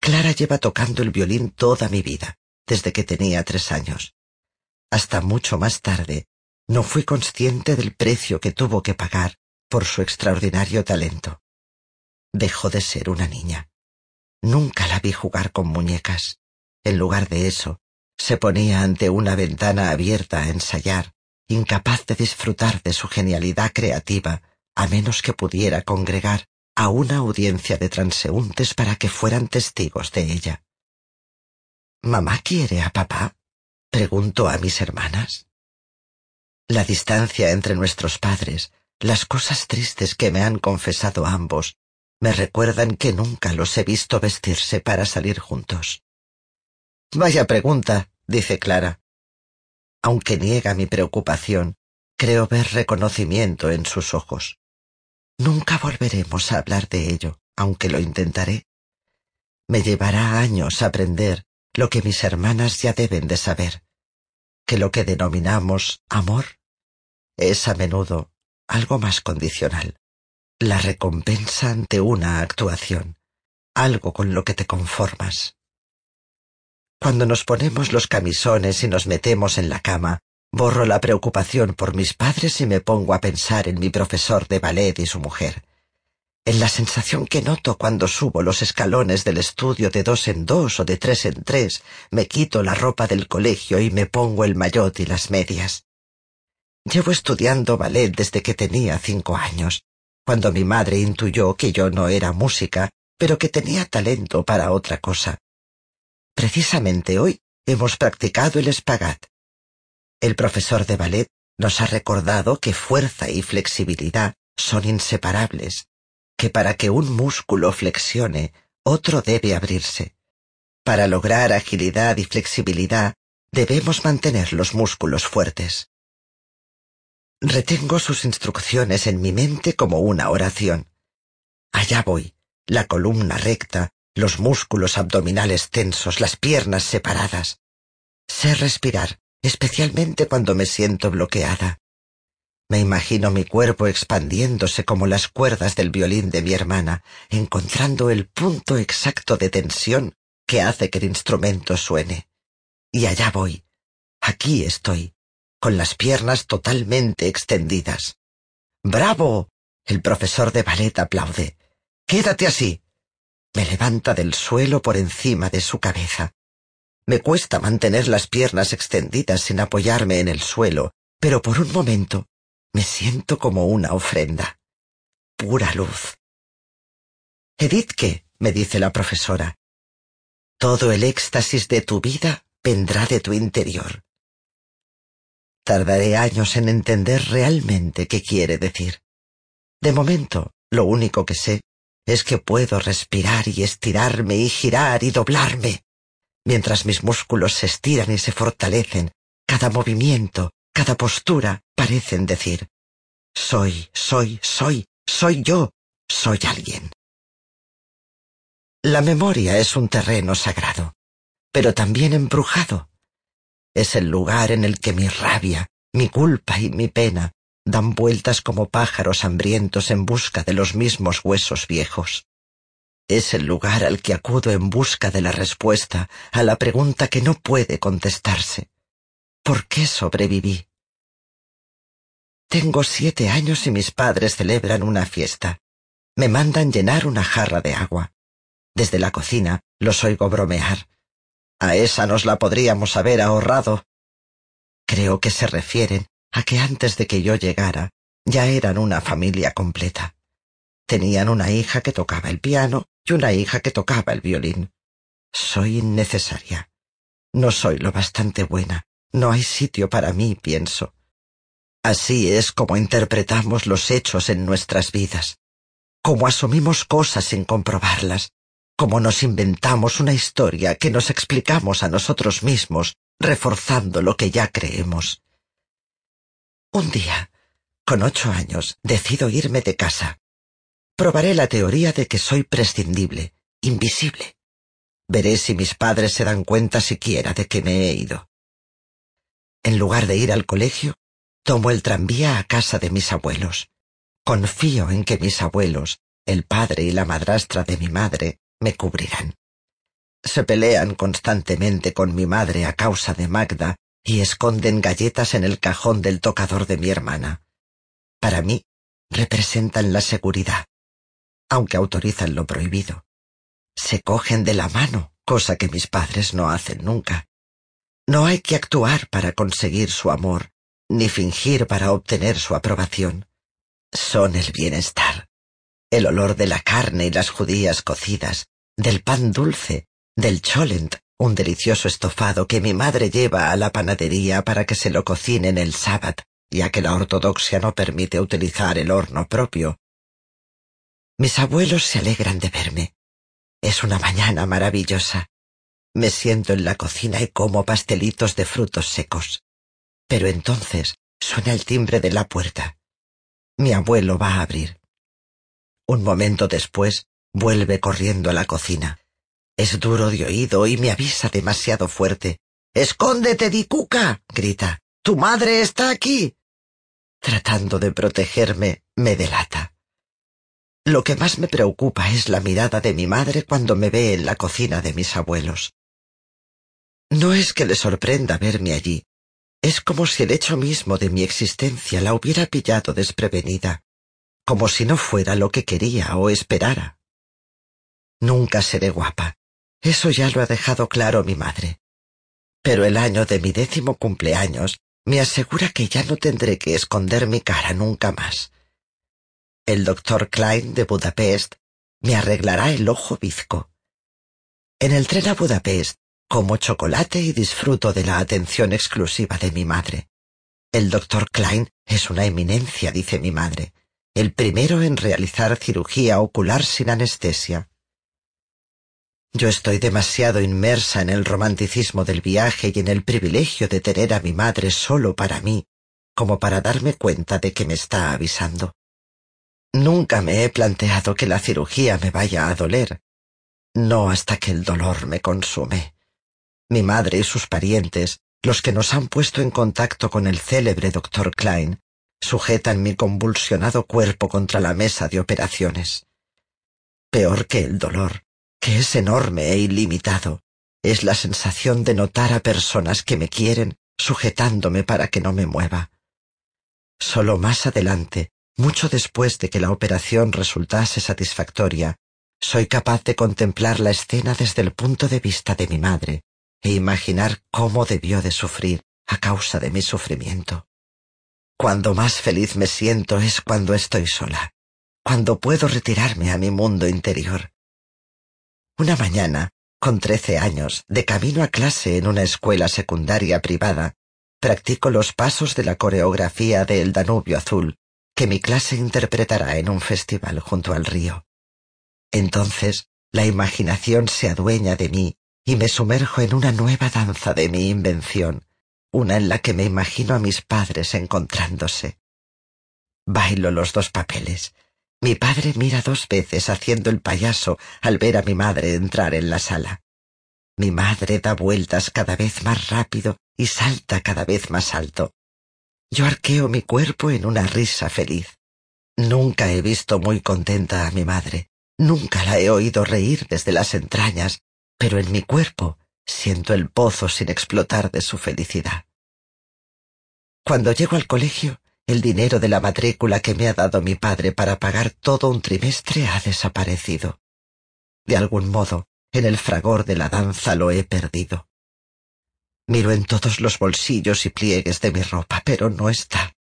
Clara lleva tocando el violín toda mi vida, desde que tenía tres años. Hasta mucho más tarde, no fui consciente del precio que tuvo que pagar por su extraordinario talento. Dejó de ser una niña. Nunca la vi jugar con muñecas. En lugar de eso, se ponía ante una ventana abierta a ensayar, incapaz de disfrutar de su genialidad creativa, a menos que pudiera congregar a una audiencia de transeúntes para que fueran testigos de ella. ¿Mamá quiere a papá? preguntó a mis hermanas. La distancia entre nuestros padres, las cosas tristes que me han confesado ambos, me recuerdan que nunca los he visto vestirse para salir juntos. Vaya pregunta, dice Clara. Aunque niega mi preocupación, creo ver reconocimiento en sus ojos. Nunca volveremos a hablar de ello, aunque lo intentaré. Me llevará años aprender lo que mis hermanas ya deben de saber, que lo que denominamos amor es a menudo algo más condicional, la recompensa ante una actuación, algo con lo que te conformas. Cuando nos ponemos los camisones y nos metemos en la cama, Borro la preocupación por mis padres y me pongo a pensar en mi profesor de ballet y su mujer. En la sensación que noto cuando subo los escalones del estudio de dos en dos o de tres en tres, me quito la ropa del colegio y me pongo el mayot y las medias. Llevo estudiando ballet desde que tenía cinco años, cuando mi madre intuyó que yo no era música, pero que tenía talento para otra cosa. Precisamente hoy hemos practicado el espagat. El profesor de ballet nos ha recordado que fuerza y flexibilidad son inseparables, que para que un músculo flexione, otro debe abrirse. Para lograr agilidad y flexibilidad, debemos mantener los músculos fuertes. Retengo sus instrucciones en mi mente como una oración. Allá voy, la columna recta, los músculos abdominales tensos, las piernas separadas. Sé respirar, especialmente cuando me siento bloqueada. Me imagino mi cuerpo expandiéndose como las cuerdas del violín de mi hermana, encontrando el punto exacto de tensión que hace que el instrumento suene. Y allá voy. Aquí estoy, con las piernas totalmente extendidas. ¡Bravo! El profesor de ballet aplaude. Quédate así. Me levanta del suelo por encima de su cabeza. Me cuesta mantener las piernas extendidas sin apoyarme en el suelo, pero por un momento me siento como una ofrenda. Pura luz. Edith, ¿qué? me dice la profesora. Todo el éxtasis de tu vida vendrá de tu interior. Tardaré años en entender realmente qué quiere decir. De momento, lo único que sé es que puedo respirar y estirarme y girar y doblarme. Mientras mis músculos se estiran y se fortalecen, cada movimiento, cada postura parecen decir, soy, soy, soy, soy yo, soy alguien. La memoria es un terreno sagrado, pero también embrujado. Es el lugar en el que mi rabia, mi culpa y mi pena dan vueltas como pájaros hambrientos en busca de los mismos huesos viejos. Es el lugar al que acudo en busca de la respuesta a la pregunta que no puede contestarse. ¿Por qué sobreviví? Tengo siete años y mis padres celebran una fiesta. Me mandan llenar una jarra de agua. Desde la cocina los oigo bromear. A esa nos la podríamos haber ahorrado. Creo que se refieren a que antes de que yo llegara ya eran una familia completa. Tenían una hija que tocaba el piano y una hija que tocaba el violín. Soy innecesaria. No soy lo bastante buena. No hay sitio para mí, pienso. Así es como interpretamos los hechos en nuestras vidas, como asumimos cosas sin comprobarlas, como nos inventamos una historia que nos explicamos a nosotros mismos, reforzando lo que ya creemos. Un día, con ocho años, decido irme de casa. Probaré la teoría de que soy prescindible, invisible. Veré si mis padres se dan cuenta siquiera de que me he ido. En lugar de ir al colegio, tomo el tranvía a casa de mis abuelos. Confío en que mis abuelos, el padre y la madrastra de mi madre, me cubrirán. Se pelean constantemente con mi madre a causa de Magda y esconden galletas en el cajón del tocador de mi hermana. Para mí, representan la seguridad, aunque autorizan lo prohibido. Se cogen de la mano, cosa que mis padres no hacen nunca. No hay que actuar para conseguir su amor, ni fingir para obtener su aprobación. Son el bienestar, el olor de la carne y las judías cocidas, del pan dulce, del cholent, un delicioso estofado que mi madre lleva a la panadería para que se lo cocinen el sábado, ya que la ortodoxia no permite utilizar el horno propio. Mis abuelos se alegran de verme. Es una mañana maravillosa. Me siento en la cocina y como pastelitos de frutos secos. Pero entonces suena el timbre de la puerta. Mi abuelo va a abrir. Un momento después vuelve corriendo a la cocina. Es duro de oído y me avisa demasiado fuerte. ¡Escóndete, Dicuca! grita. ¡Tu madre está aquí! Tratando de protegerme, me delata. Lo que más me preocupa es la mirada de mi madre cuando me ve en la cocina de mis abuelos. No es que le sorprenda verme allí, es como si el hecho mismo de mi existencia la hubiera pillado desprevenida, como si no fuera lo que quería o esperara. Nunca seré guapa, eso ya lo ha dejado claro mi madre. Pero el año de mi décimo cumpleaños me asegura que ya no tendré que esconder mi cara nunca más. El doctor Klein de Budapest me arreglará el ojo bizco. En el tren a Budapest como chocolate y disfruto de la atención exclusiva de mi madre. El doctor Klein es una eminencia, dice mi madre, el primero en realizar cirugía ocular sin anestesia. Yo estoy demasiado inmersa en el romanticismo del viaje y en el privilegio de tener a mi madre solo para mí, como para darme cuenta de que me está avisando. Nunca me he planteado que la cirugía me vaya a doler, no hasta que el dolor me consume mi madre y sus parientes, los que nos han puesto en contacto con el célebre doctor Klein, sujetan mi convulsionado cuerpo contra la mesa de operaciones. Peor que el dolor, que es enorme e ilimitado, es la sensación de notar a personas que me quieren sujetándome para que no me mueva. Solo más adelante, mucho después de que la operación resultase satisfactoria, soy capaz de contemplar la escena desde el punto de vista de mi madre, e imaginar cómo debió de sufrir a causa de mi sufrimiento. Cuando más feliz me siento es cuando estoy sola, cuando puedo retirarme a mi mundo interior. Una mañana, con trece años, de camino a clase en una escuela secundaria privada, practico los pasos de la coreografía de El Danubio Azul, que mi clase interpretará en un festival junto al río. Entonces, la imaginación se adueña de mí y me sumerjo en una nueva danza de mi invención, una en la que me imagino a mis padres encontrándose. Bailo los dos papeles. Mi padre mira dos veces haciendo el payaso al ver a mi madre entrar en la sala. Mi madre da vueltas cada vez más rápido y salta cada vez más alto. Yo arqueo mi cuerpo en una risa feliz. Nunca he visto muy contenta a mi madre. Nunca la he oído reír desde las entrañas pero en mi cuerpo siento el pozo sin explotar de su felicidad. Cuando llego al colegio, el dinero de la matrícula que me ha dado mi padre para pagar todo un trimestre ha desaparecido. De algún modo, en el fragor de la danza lo he perdido. Miro en todos los bolsillos y pliegues de mi ropa, pero no está.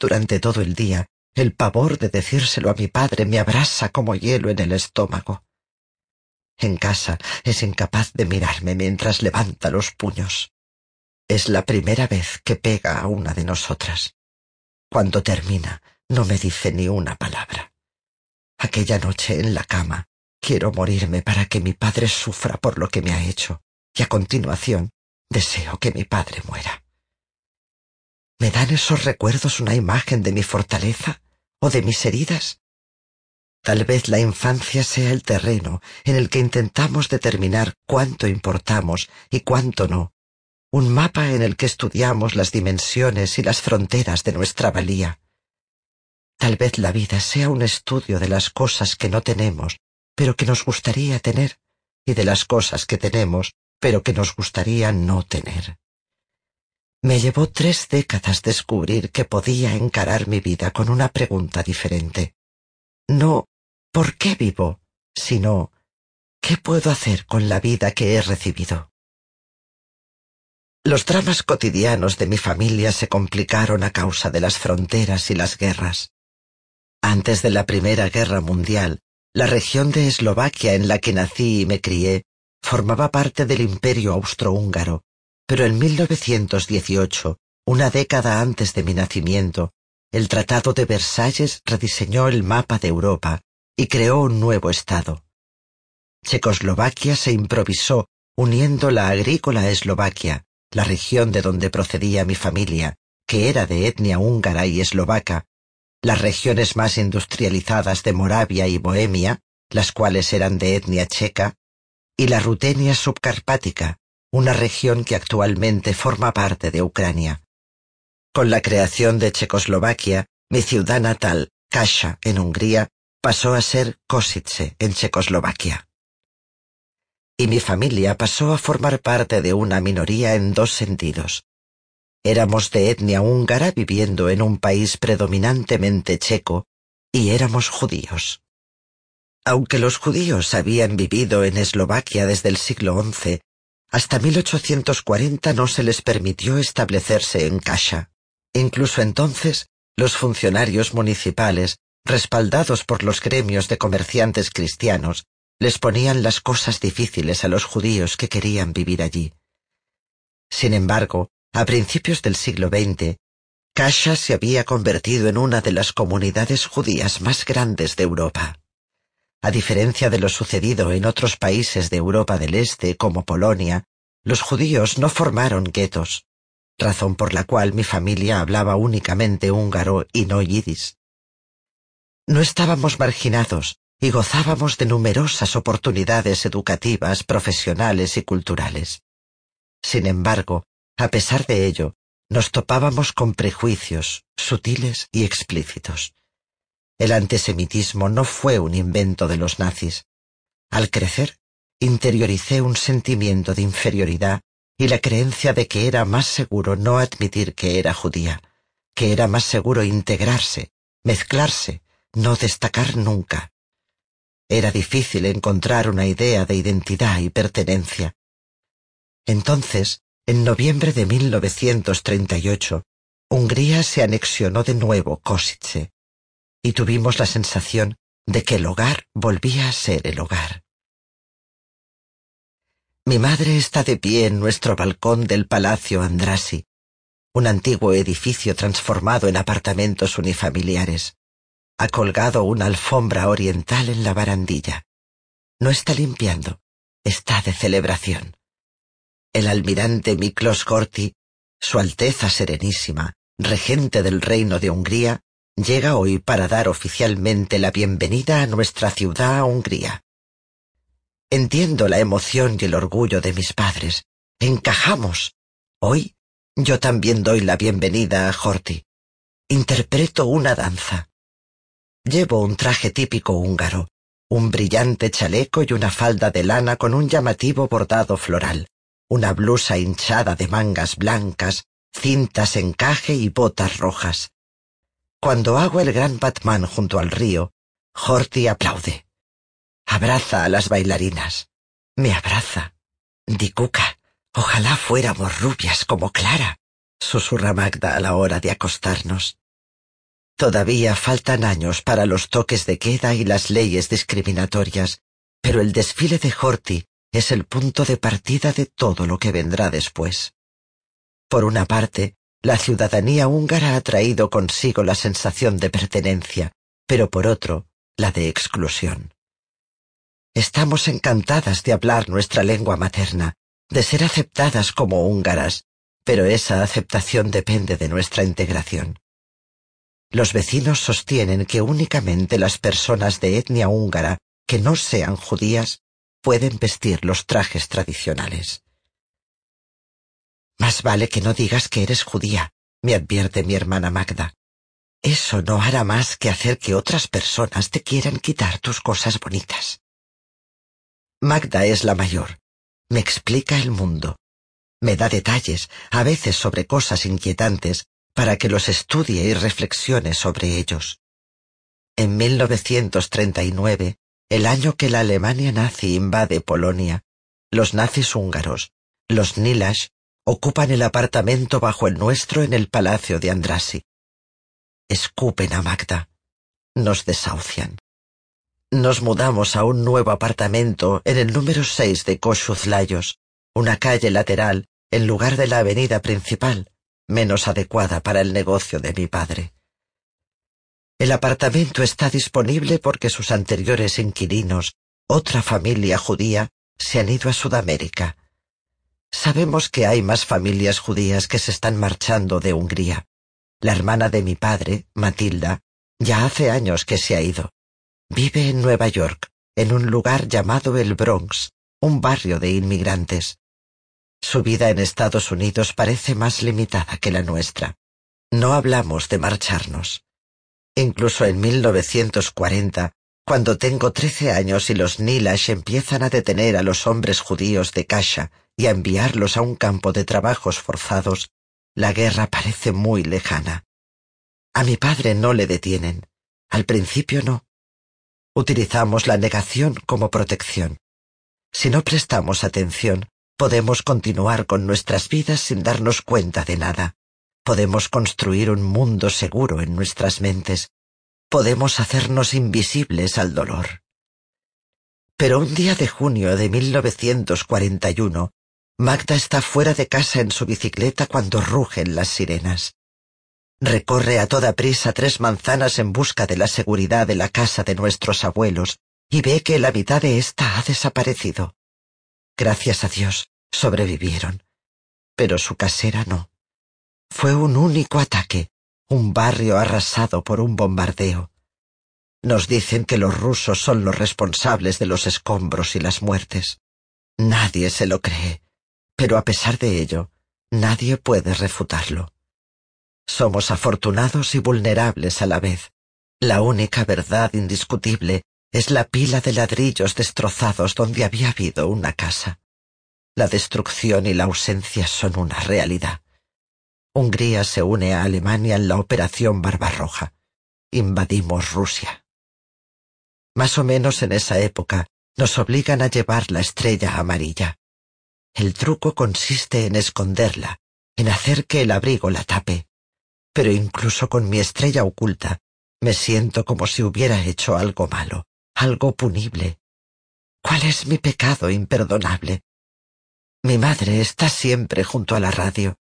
Durante todo el día, el pavor de decírselo a mi padre me abrasa como hielo en el estómago. En casa es incapaz de mirarme mientras levanta los puños. Es la primera vez que pega a una de nosotras. Cuando termina, no me dice ni una palabra. Aquella noche en la cama, quiero morirme para que mi padre sufra por lo que me ha hecho, y a continuación deseo que mi padre muera. ¿Me dan esos recuerdos una imagen de mi fortaleza o de mis heridas? Tal vez la infancia sea el terreno en el que intentamos determinar cuánto importamos y cuánto no, un mapa en el que estudiamos las dimensiones y las fronteras de nuestra valía. Tal vez la vida sea un estudio de las cosas que no tenemos, pero que nos gustaría tener, y de las cosas que tenemos, pero que nos gustaría no tener. Me llevó tres décadas descubrir que podía encarar mi vida con una pregunta diferente. No ¿por qué vivo? sino ¿qué puedo hacer con la vida que he recibido? Los dramas cotidianos de mi familia se complicaron a causa de las fronteras y las guerras. Antes de la Primera Guerra Mundial, la región de Eslovaquia en la que nací y me crié formaba parte del Imperio Austrohúngaro, pero en 1918, una década antes de mi nacimiento, el Tratado de Versalles rediseñó el mapa de Europa y creó un nuevo Estado. Checoslovaquia se improvisó uniendo la agrícola Eslovaquia, la región de donde procedía mi familia, que era de etnia húngara y eslovaca, las regiones más industrializadas de Moravia y Bohemia, las cuales eran de etnia checa, y la Rutenia subcarpática, una región que actualmente forma parte de Ucrania. Con la creación de Checoslovaquia, mi ciudad natal, Kasha, en Hungría, pasó a ser Kosice, en Checoslovaquia y mi familia pasó a formar parte de una minoría en dos sentidos. Éramos de etnia húngara viviendo en un país predominantemente checo y éramos judíos. Aunque los judíos habían vivido en Eslovaquia desde el siglo XI, hasta 1840 no se les permitió establecerse en Kasha. Incluso entonces, los funcionarios municipales, respaldados por los gremios de comerciantes cristianos, les ponían las cosas difíciles a los judíos que querían vivir allí. Sin embargo, a principios del siglo XX, Kasha se había convertido en una de las comunidades judías más grandes de Europa. A diferencia de lo sucedido en otros países de Europa del Este como Polonia, los judíos no formaron guetos, razón por la cual mi familia hablaba únicamente húngaro y no yidis. No estábamos marginados, y gozábamos de numerosas oportunidades educativas, profesionales y culturales. Sin embargo, a pesar de ello, nos topábamos con prejuicios sutiles y explícitos. El antisemitismo no fue un invento de los nazis. Al crecer, interioricé un sentimiento de inferioridad y la creencia de que era más seguro no admitir que era judía, que era más seguro integrarse, mezclarse, no destacar nunca, era difícil encontrar una idea de identidad y pertenencia. Entonces, en noviembre de 1938, Hungría se anexionó de nuevo Kosice, y tuvimos la sensación de que el hogar volvía a ser el hogar. Mi madre está de pie en nuestro balcón del Palacio Andrasi, un antiguo edificio transformado en apartamentos unifamiliares ha colgado una alfombra oriental en la barandilla. No está limpiando, está de celebración. El almirante Miklos Gorti, Su Alteza Serenísima, regente del Reino de Hungría, llega hoy para dar oficialmente la bienvenida a nuestra ciudad Hungría. Entiendo la emoción y el orgullo de mis padres. Encajamos. Hoy yo también doy la bienvenida a Horti. Interpreto una danza. Llevo un traje típico húngaro, un brillante chaleco y una falda de lana con un llamativo bordado floral, una blusa hinchada de mangas blancas, cintas encaje y botas rojas. Cuando hago el gran Batman junto al río, Horty aplaude. Abraza a las bailarinas. Me abraza. Dicuca, ojalá fuéramos rubias como Clara, susurra Magda a la hora de acostarnos. Todavía faltan años para los toques de queda y las leyes discriminatorias, pero el desfile de Horthy es el punto de partida de todo lo que vendrá después. Por una parte, la ciudadanía húngara ha traído consigo la sensación de pertenencia, pero por otro, la de exclusión. Estamos encantadas de hablar nuestra lengua materna, de ser aceptadas como húngaras, pero esa aceptación depende de nuestra integración. Los vecinos sostienen que únicamente las personas de etnia húngara que no sean judías pueden vestir los trajes tradicionales. Más vale que no digas que eres judía, me advierte mi hermana Magda. Eso no hará más que hacer que otras personas te quieran quitar tus cosas bonitas. Magda es la mayor. Me explica el mundo. Me da detalles, a veces sobre cosas inquietantes, para que los estudie y reflexione sobre ellos. En 1939, el año que la Alemania nazi invade Polonia, los nazis húngaros, los Nilash, ocupan el apartamento bajo el nuestro en el palacio de Andrasi. Escupen a Magda. Nos desahucian. Nos mudamos a un nuevo apartamento en el número 6 de Koshuzlayos, una calle lateral en lugar de la avenida principal, menos adecuada para el negocio de mi padre. El apartamento está disponible porque sus anteriores inquilinos, otra familia judía, se han ido a Sudamérica. Sabemos que hay más familias judías que se están marchando de Hungría. La hermana de mi padre, Matilda, ya hace años que se ha ido. Vive en Nueva York, en un lugar llamado el Bronx, un barrio de inmigrantes. Su vida en Estados Unidos parece más limitada que la nuestra. No hablamos de marcharnos. Incluso en 1940, cuando tengo trece años y los Nilash empiezan a detener a los hombres judíos de Kasha y a enviarlos a un campo de trabajos forzados, la guerra parece muy lejana. A mi padre no le detienen. Al principio no. Utilizamos la negación como protección. Si no prestamos atención, podemos continuar con nuestras vidas sin darnos cuenta de nada. Podemos construir un mundo seguro en nuestras mentes. Podemos hacernos invisibles al dolor. Pero un día de junio de 1941, Magda está fuera de casa en su bicicleta cuando rugen las sirenas. Recorre a toda prisa tres manzanas en busca de la seguridad de la casa de nuestros abuelos y ve que la mitad de ésta ha desaparecido. Gracias a Dios, sobrevivieron. Pero su casera no. Fue un único ataque, un barrio arrasado por un bombardeo. Nos dicen que los rusos son los responsables de los escombros y las muertes. Nadie se lo cree pero a pesar de ello, nadie puede refutarlo. Somos afortunados y vulnerables a la vez. La única verdad indiscutible es la pila de ladrillos destrozados donde había habido una casa. La destrucción y la ausencia son una realidad. Hungría se une a Alemania en la Operación Barbarroja. Invadimos Rusia. Más o menos en esa época nos obligan a llevar la estrella amarilla. El truco consiste en esconderla, en hacer que el abrigo la tape. Pero incluso con mi estrella oculta, me siento como si hubiera hecho algo malo, algo punible. ¿Cuál es mi pecado imperdonable? Mi madre está siempre junto a la radio.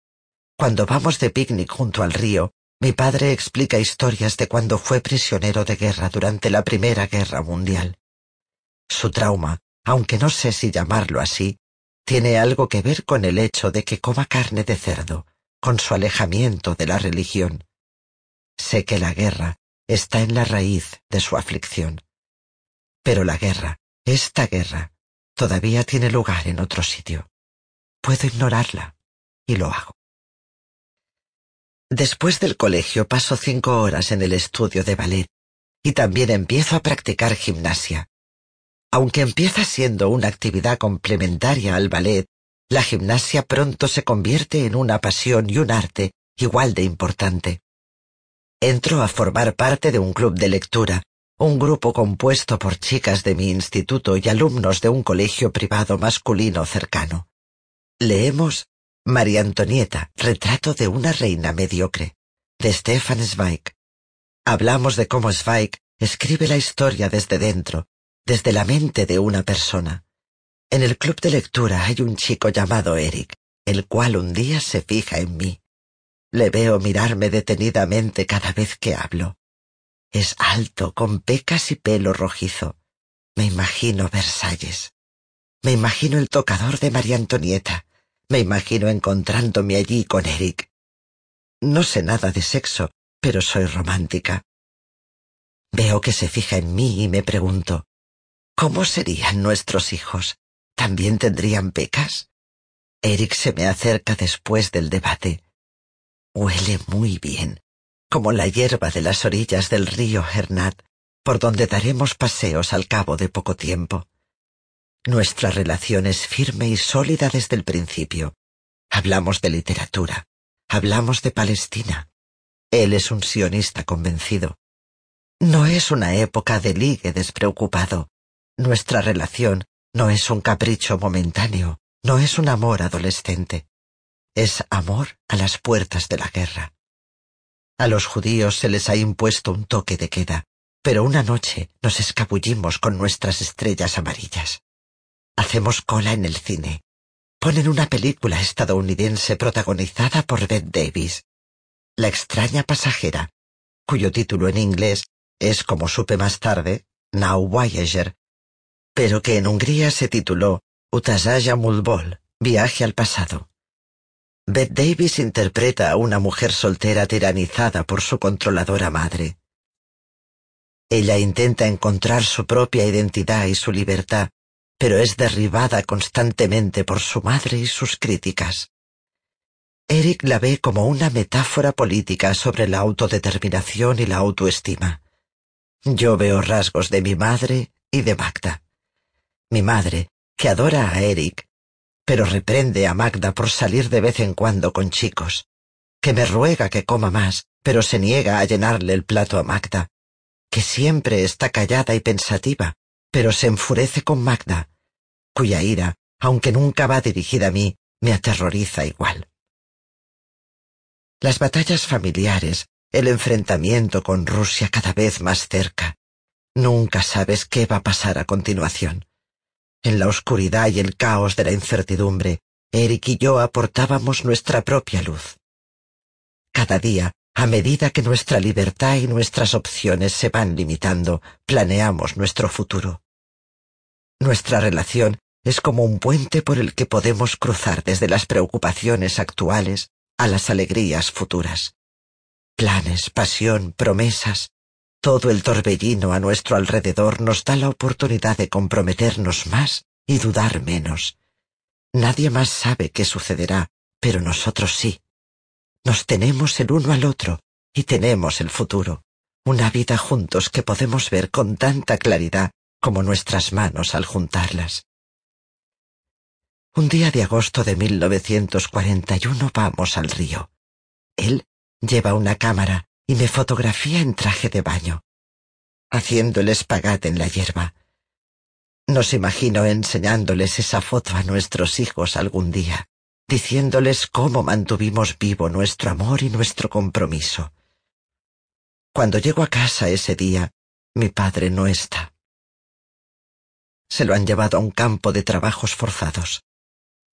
Cuando vamos de picnic junto al río, mi padre explica historias de cuando fue prisionero de guerra durante la Primera Guerra Mundial. Su trauma, aunque no sé si llamarlo así, tiene algo que ver con el hecho de que coma carne de cerdo, con su alejamiento de la religión. Sé que la guerra está en la raíz de su aflicción. Pero la guerra, esta guerra, todavía tiene lugar en otro sitio. Puedo ignorarla, y lo hago. Después del colegio paso cinco horas en el estudio de ballet, y también empiezo a practicar gimnasia. Aunque empieza siendo una actividad complementaria al ballet, la gimnasia pronto se convierte en una pasión y un arte igual de importante. Entro a formar parte de un club de lectura, un grupo compuesto por chicas de mi instituto y alumnos de un colegio privado masculino cercano. Leemos María Antonieta, retrato de una reina mediocre, de Stefan Zweig. Hablamos de cómo Zweig escribe la historia desde dentro, desde la mente de una persona. En el club de lectura hay un chico llamado Eric, el cual un día se fija en mí. Le veo mirarme detenidamente cada vez que hablo. Es alto, con pecas y pelo rojizo. Me imagino Versalles. Me imagino el tocador de María Antonieta. Me imagino encontrándome allí con Eric. No sé nada de sexo, pero soy romántica. Veo que se fija en mí y me pregunto, ¿Cómo serían nuestros hijos? ¿También tendrían pecas? Eric se me acerca después del debate. Huele muy bien, como la hierba de las orillas del río Hernat, por donde daremos paseos al cabo de poco tiempo. Nuestra relación es firme y sólida desde el principio. Hablamos de literatura, hablamos de Palestina. Él es un sionista convencido. No es una época de ligue despreocupado. Nuestra relación no es un capricho momentáneo, no es un amor adolescente. Es amor a las puertas de la guerra. A los judíos se les ha impuesto un toque de queda, pero una noche nos escabullimos con nuestras estrellas amarillas. Hacemos cola en el cine. Ponen una película estadounidense protagonizada por Bette Davis. La extraña pasajera, cuyo título en inglés es, como supe más tarde, Now Voyager, pero que en Hungría se tituló Utasaya Mulbol, Viaje al pasado. Bette Davis interpreta a una mujer soltera tiranizada por su controladora madre. Ella intenta encontrar su propia identidad y su libertad, pero es derribada constantemente por su madre y sus críticas. Eric la ve como una metáfora política sobre la autodeterminación y la autoestima. Yo veo rasgos de mi madre y de Magda. Mi madre, que adora a Eric, pero reprende a Magda por salir de vez en cuando con chicos, que me ruega que coma más, pero se niega a llenarle el plato a Magda, que siempre está callada y pensativa, pero se enfurece con Magda, cuya ira, aunque nunca va dirigida a mí, me aterroriza igual. Las batallas familiares, el enfrentamiento con Rusia cada vez más cerca. Nunca sabes qué va a pasar a continuación. En la oscuridad y el caos de la incertidumbre, Eric y yo aportábamos nuestra propia luz. Cada día, a medida que nuestra libertad y nuestras opciones se van limitando, planeamos nuestro futuro. Nuestra relación es como un puente por el que podemos cruzar desde las preocupaciones actuales a las alegrías futuras. Planes, pasión, promesas, todo el torbellino a nuestro alrededor nos da la oportunidad de comprometernos más y dudar menos. Nadie más sabe qué sucederá, pero nosotros sí. Nos tenemos el uno al otro y tenemos el futuro, una vida juntos que podemos ver con tanta claridad como nuestras manos al juntarlas. Un día de agosto de 1941 vamos al río. Él lleva una cámara y me fotografía en traje de baño, haciendo el espagate en la hierba. Nos imagino enseñándoles esa foto a nuestros hijos algún día, diciéndoles cómo mantuvimos vivo nuestro amor y nuestro compromiso. Cuando llego a casa ese día, mi padre no está. Se lo han llevado a un campo de trabajos forzados.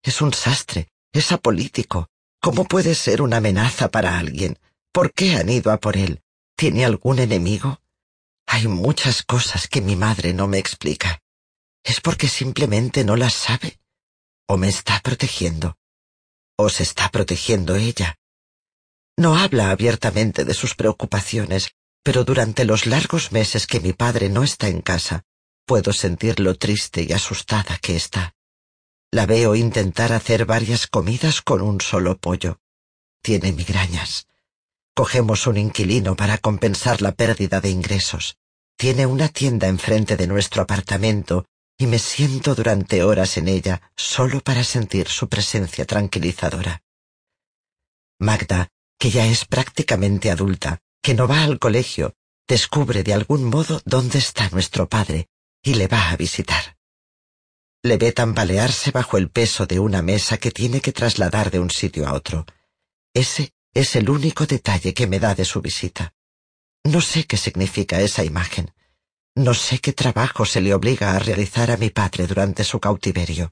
Es un sastre, es apolítico. ¿Cómo puede ser una amenaza para alguien? ¿Por qué han ido a por él? ¿Tiene algún enemigo? Hay muchas cosas que mi madre no me explica. ¿Es porque simplemente no las sabe? ¿O me está protegiendo? ¿O se está protegiendo ella? No habla abiertamente de sus preocupaciones, pero durante los largos meses que mi padre no está en casa, Puedo sentir lo triste y asustada que está. La veo intentar hacer varias comidas con un solo pollo. Tiene migrañas. Cogemos un inquilino para compensar la pérdida de ingresos. Tiene una tienda enfrente de nuestro apartamento y me siento durante horas en ella solo para sentir su presencia tranquilizadora. Magda, que ya es prácticamente adulta, que no va al colegio, descubre de algún modo dónde está nuestro padre y le va a visitar. Le ve tambalearse bajo el peso de una mesa que tiene que trasladar de un sitio a otro. Ese es el único detalle que me da de su visita. No sé qué significa esa imagen. No sé qué trabajo se le obliga a realizar a mi padre durante su cautiverio.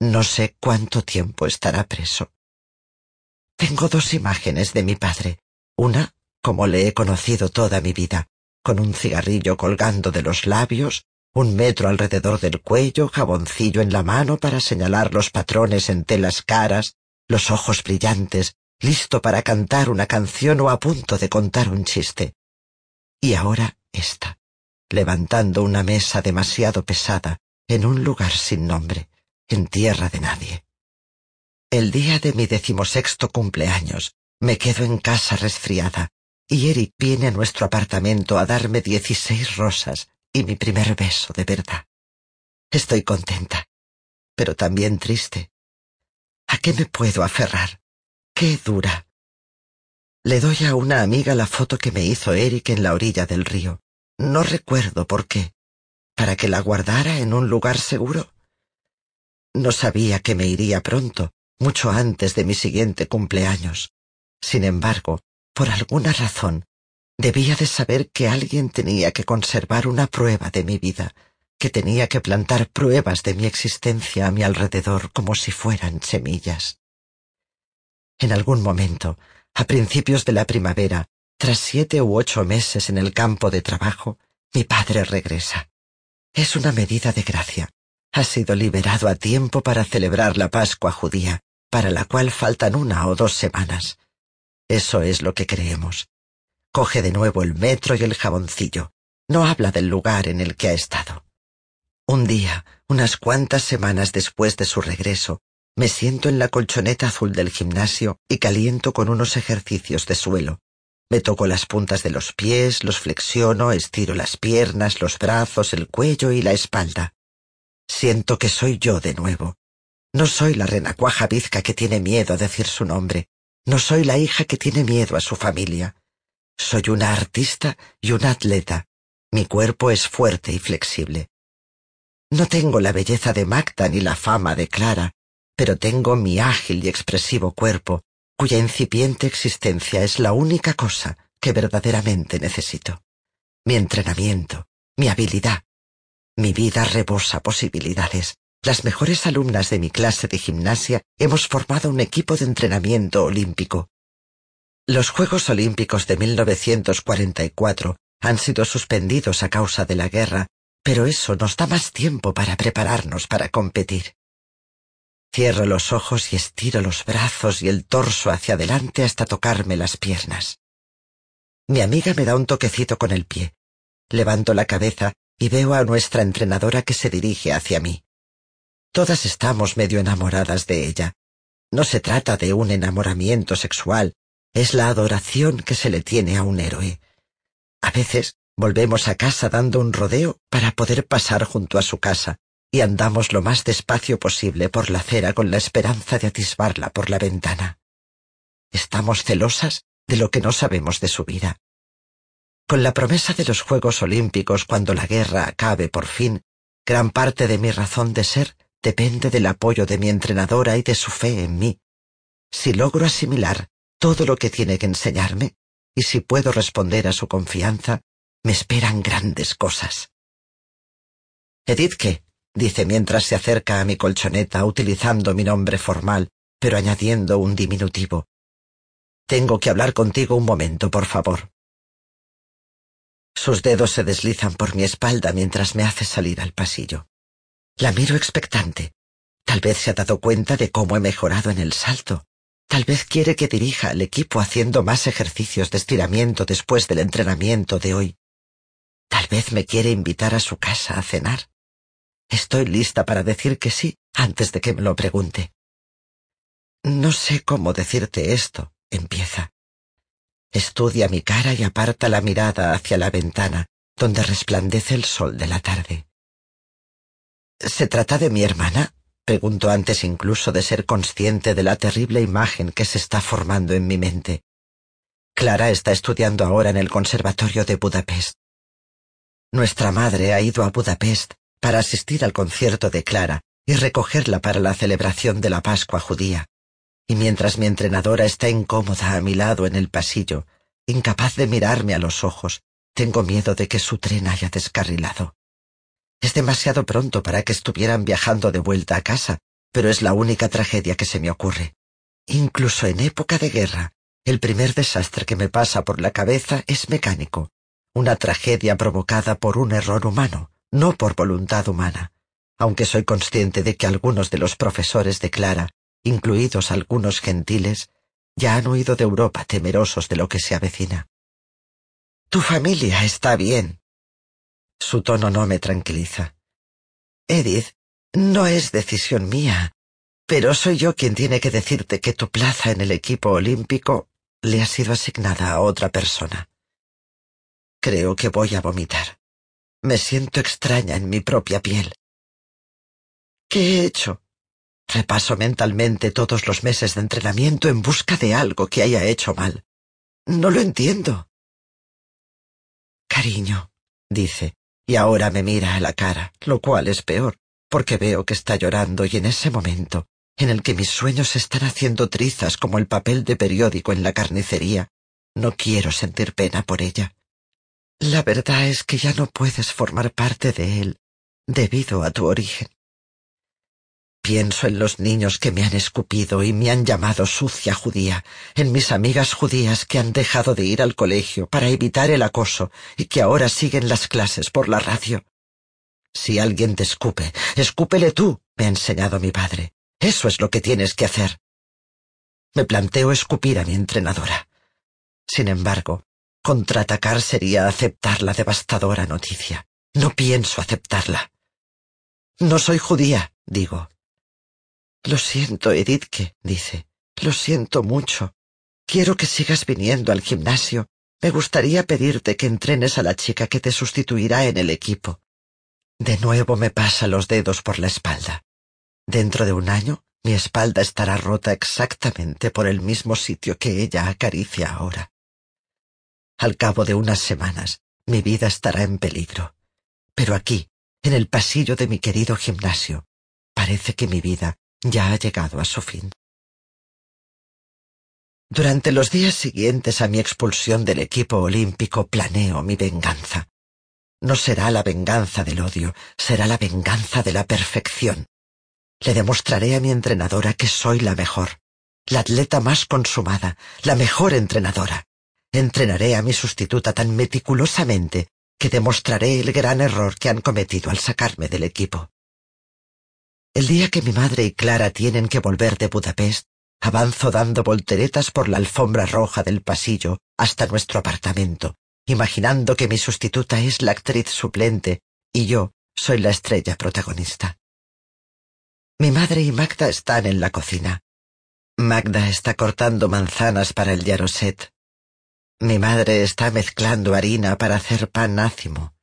No sé cuánto tiempo estará preso. Tengo dos imágenes de mi padre. Una, como le he conocido toda mi vida, con un cigarrillo colgando de los labios un metro alrededor del cuello, jaboncillo en la mano para señalar los patrones en telas caras, los ojos brillantes, listo para cantar una canción o a punto de contar un chiste. Y ahora esta, levantando una mesa demasiado pesada, en un lugar sin nombre, en tierra de nadie. El día de mi decimosexto cumpleaños, me quedo en casa resfriada, y Eric viene a nuestro apartamento a darme dieciséis rosas y mi primer beso de verdad. Estoy contenta, pero también triste. ¿A qué me puedo aferrar? ¿Qué dura? Le doy a una amiga la foto que me hizo Eric en la orilla del río. No recuerdo por qué. ¿Para que la guardara en un lugar seguro? No sabía que me iría pronto, mucho antes de mi siguiente cumpleaños. Sin embargo, por alguna razón, debía de saber que alguien tenía que conservar una prueba de mi vida, que tenía que plantar pruebas de mi existencia a mi alrededor como si fueran semillas. En algún momento, a principios de la primavera, tras siete u ocho meses en el campo de trabajo, mi padre regresa. Es una medida de gracia. Ha sido liberado a tiempo para celebrar la Pascua judía, para la cual faltan una o dos semanas. Eso es lo que creemos. Coge de nuevo el metro y el jaboncillo. No habla del lugar en el que ha estado. Un día, unas cuantas semanas después de su regreso, me siento en la colchoneta azul del gimnasio y caliento con unos ejercicios de suelo. Me toco las puntas de los pies, los flexiono, estiro las piernas, los brazos, el cuello y la espalda. Siento que soy yo de nuevo. No soy la renacuaja bizca que tiene miedo a decir su nombre. No soy la hija que tiene miedo a su familia. Soy una artista y una atleta. Mi cuerpo es fuerte y flexible. No tengo la belleza de Magda ni la fama de Clara, pero tengo mi ágil y expresivo cuerpo, cuya incipiente existencia es la única cosa que verdaderamente necesito. Mi entrenamiento, mi habilidad. Mi vida rebosa posibilidades. Las mejores alumnas de mi clase de gimnasia hemos formado un equipo de entrenamiento olímpico. Los Juegos Olímpicos de 1944 han sido suspendidos a causa de la guerra, pero eso nos da más tiempo para prepararnos para competir. Cierro los ojos y estiro los brazos y el torso hacia adelante hasta tocarme las piernas. Mi amiga me da un toquecito con el pie. Levanto la cabeza y veo a nuestra entrenadora que se dirige hacia mí. Todas estamos medio enamoradas de ella. No se trata de un enamoramiento sexual, es la adoración que se le tiene a un héroe. A veces volvemos a casa dando un rodeo para poder pasar junto a su casa, y andamos lo más despacio posible por la acera con la esperanza de atisbarla por la ventana. Estamos celosas de lo que no sabemos de su vida. Con la promesa de los Juegos Olímpicos cuando la guerra acabe por fin, gran parte de mi razón de ser depende del apoyo de mi entrenadora y de su fe en mí. Si logro asimilar todo lo que tiene que enseñarme, y si puedo responder a su confianza, me esperan grandes cosas. Edith, ¿qué? Dice mientras se acerca a mi colchoneta utilizando mi nombre formal, pero añadiendo un diminutivo. Tengo que hablar contigo un momento, por favor. Sus dedos se deslizan por mi espalda mientras me hace salir al pasillo. La miro expectante. Tal vez se ha dado cuenta de cómo he mejorado en el salto. Tal vez quiere que dirija al equipo haciendo más ejercicios de estiramiento después del entrenamiento de hoy. Tal vez me quiere invitar a su casa a cenar. Estoy lista para decir que sí antes de que me lo pregunte. No sé cómo decirte esto, empieza. Estudia mi cara y aparta la mirada hacia la ventana, donde resplandece el sol de la tarde. ¿Se trata de mi hermana? Pregunto antes incluso de ser consciente de la terrible imagen que se está formando en mi mente. Clara está estudiando ahora en el Conservatorio de Budapest. Nuestra madre ha ido a Budapest para asistir al concierto de Clara y recogerla para la celebración de la Pascua judía. Y mientras mi entrenadora está incómoda a mi lado en el pasillo, incapaz de mirarme a los ojos, tengo miedo de que su tren haya descarrilado. Es demasiado pronto para que estuvieran viajando de vuelta a casa, pero es la única tragedia que se me ocurre. Incluso en época de guerra, el primer desastre que me pasa por la cabeza es mecánico, una tragedia provocada por un error humano no por voluntad humana, aunque soy consciente de que algunos de los profesores de Clara, incluidos algunos gentiles, ya han huido de Europa temerosos de lo que se avecina. Tu familia está bien. Su tono no me tranquiliza. Edith, no es decisión mía, pero soy yo quien tiene que decirte que tu plaza en el equipo olímpico le ha sido asignada a otra persona. Creo que voy a vomitar. Me siento extraña en mi propia piel. ¿Qué he hecho? Repaso mentalmente todos los meses de entrenamiento en busca de algo que haya hecho mal. No lo entiendo. Cariño, dice, y ahora me mira a la cara, lo cual es peor, porque veo que está llorando y en ese momento, en el que mis sueños están haciendo trizas como el papel de periódico en la carnicería, no quiero sentir pena por ella. La verdad es que ya no puedes formar parte de él debido a tu origen. Pienso en los niños que me han escupido y me han llamado sucia judía, en mis amigas judías que han dejado de ir al colegio para evitar el acoso y que ahora siguen las clases por la radio. Si alguien te escupe, escúpele tú, me ha enseñado mi padre. Eso es lo que tienes que hacer. Me planteo escupir a mi entrenadora. Sin embargo, contraatacar sería aceptar la devastadora noticia. No pienso aceptarla. No soy judía, digo. Lo siento, Edithke, dice. Lo siento mucho. Quiero que sigas viniendo al gimnasio. Me gustaría pedirte que entrenes a la chica que te sustituirá en el equipo. De nuevo me pasa los dedos por la espalda. Dentro de un año, mi espalda estará rota exactamente por el mismo sitio que ella acaricia ahora. Al cabo de unas semanas, mi vida estará en peligro. Pero aquí, en el pasillo de mi querido gimnasio, parece que mi vida ya ha llegado a su fin. Durante los días siguientes a mi expulsión del equipo olímpico planeo mi venganza. No será la venganza del odio, será la venganza de la perfección. Le demostraré a mi entrenadora que soy la mejor, la atleta más consumada, la mejor entrenadora. Entrenaré a mi sustituta tan meticulosamente que demostraré el gran error que han cometido al sacarme del equipo. El día que mi madre y Clara tienen que volver de Budapest, avanzo dando volteretas por la alfombra roja del pasillo hasta nuestro apartamento, imaginando que mi sustituta es la actriz suplente y yo soy la estrella protagonista. Mi madre y Magda están en la cocina. Magda está cortando manzanas para el yaroset. Mi madre está mezclando harina para hacer pan ácimo.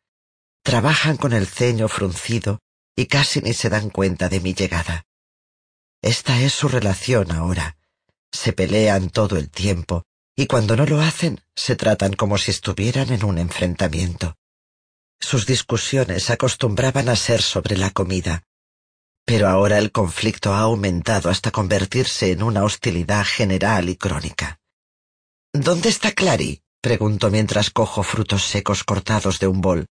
Trabajan con el ceño fruncido y casi ni se dan cuenta de mi llegada. Esta es su relación ahora. Se pelean todo el tiempo y cuando no lo hacen se tratan como si estuvieran en un enfrentamiento. Sus discusiones acostumbraban a ser sobre la comida, pero ahora el conflicto ha aumentado hasta convertirse en una hostilidad general y crónica. ¿Dónde está Clary? pregunto mientras cojo frutos secos cortados de un bol.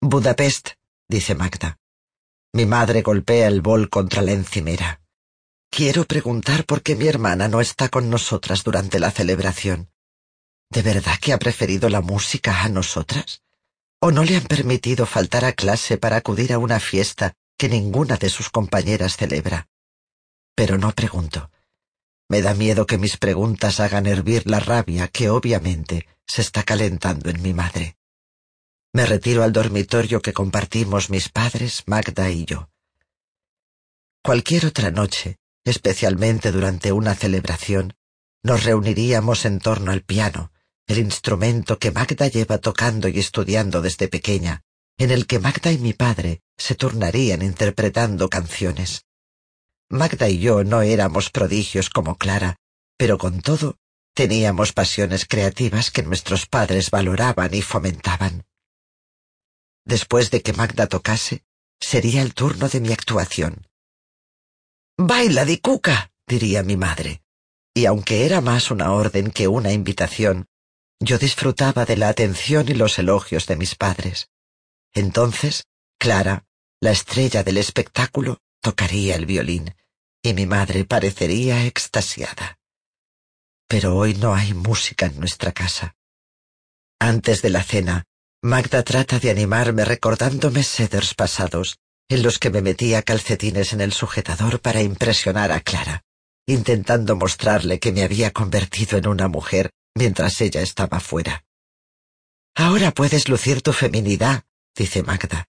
Budapest, dice Magda. Mi madre golpea el bol contra la encimera. Quiero preguntar por qué mi hermana no está con nosotras durante la celebración. ¿De verdad que ha preferido la música a nosotras? ¿O no le han permitido faltar a clase para acudir a una fiesta que ninguna de sus compañeras celebra? Pero no pregunto. Me da miedo que mis preguntas hagan hervir la rabia que obviamente se está calentando en mi madre. Me retiro al dormitorio que compartimos mis padres, Magda y yo. Cualquier otra noche, especialmente durante una celebración, nos reuniríamos en torno al piano, el instrumento que Magda lleva tocando y estudiando desde pequeña, en el que Magda y mi padre se turnarían interpretando canciones. Magda y yo no éramos prodigios como Clara, pero con todo teníamos pasiones creativas que nuestros padres valoraban y fomentaban. Después de que Magda tocase, sería el turno de mi actuación. Baila, cuca, diría mi madre. Y aunque era más una orden que una invitación, yo disfrutaba de la atención y los elogios de mis padres. Entonces, Clara, la estrella del espectáculo, tocaría el violín, y mi madre parecería extasiada. Pero hoy no hay música en nuestra casa. Antes de la cena, Magda trata de animarme recordándome seders pasados, en los que me metía calcetines en el sujetador para impresionar a Clara, intentando mostrarle que me había convertido en una mujer mientras ella estaba fuera. Ahora puedes lucir tu feminidad, dice Magda.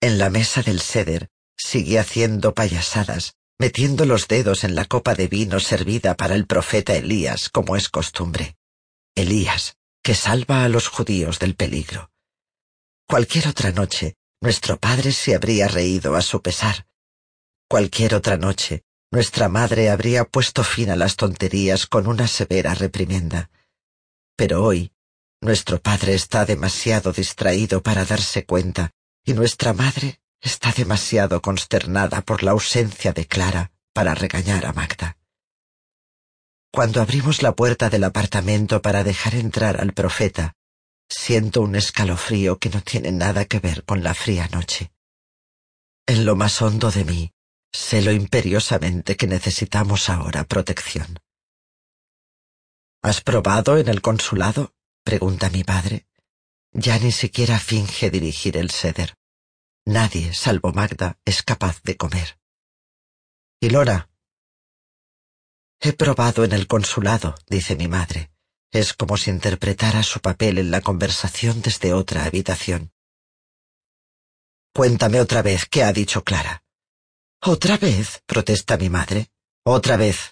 En la mesa del seder sigue haciendo payasadas, metiendo los dedos en la copa de vino servida para el profeta Elías, como es costumbre. Elías, que salva a los judíos del peligro. Cualquier otra noche, nuestro padre se habría reído a su pesar, Cualquier otra noche, nuestra madre habría puesto fin a las tonterías con una severa reprimenda. Pero hoy, nuestro padre está demasiado distraído para darse cuenta y nuestra madre está demasiado consternada por la ausencia de Clara para regañar a Magda. Cuando abrimos la puerta del apartamento para dejar entrar al profeta, siento un escalofrío que no tiene nada que ver con la fría noche. En lo más hondo de mí, sé lo imperiosamente que necesitamos ahora protección. ¿Has probado en el consulado? pregunta mi padre. Ya ni siquiera finge dirigir el seder. Nadie, salvo Magda, es capaz de comer. ¿Y Lora? He probado en el consulado, dice mi madre. Es como si interpretara su papel en la conversación desde otra habitación. Cuéntame otra vez qué ha dicho Clara. ¿Otra vez? protesta mi madre. Otra vez.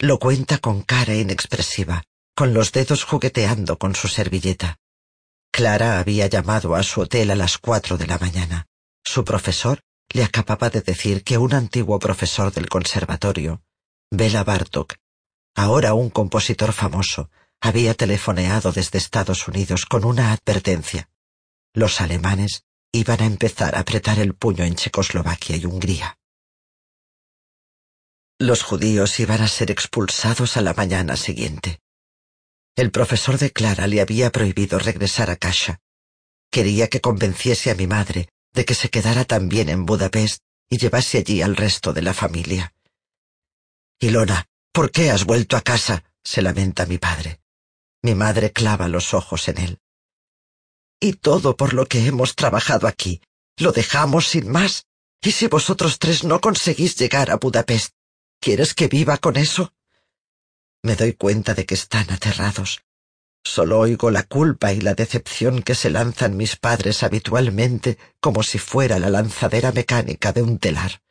Lo cuenta con cara inexpresiva, con los dedos jugueteando con su servilleta. Clara había llamado a su hotel a las cuatro de la mañana. Su profesor le acababa de decir que un antiguo profesor del conservatorio, Bela Bartok, ahora un compositor famoso, había telefoneado desde Estados Unidos con una advertencia. Los alemanes iban a empezar a apretar el puño en Checoslovaquia y Hungría. Los judíos iban a ser expulsados a la mañana siguiente. El profesor de Clara le había prohibido regresar a casa. Quería que convenciese a mi madre de que se quedara también en Budapest y llevase allí al resto de la familia. Ilona, ¿por qué has vuelto a casa? se lamenta mi padre. Mi madre clava los ojos en él. Y todo por lo que hemos trabajado aquí. Lo dejamos sin más. ¿Y si vosotros tres no conseguís llegar a Budapest? ¿Quieres que viva con eso? Me doy cuenta de que están aterrados. Solo oigo la culpa y la decepción que se lanzan mis padres habitualmente como si fuera la lanzadera mecánica de un telar.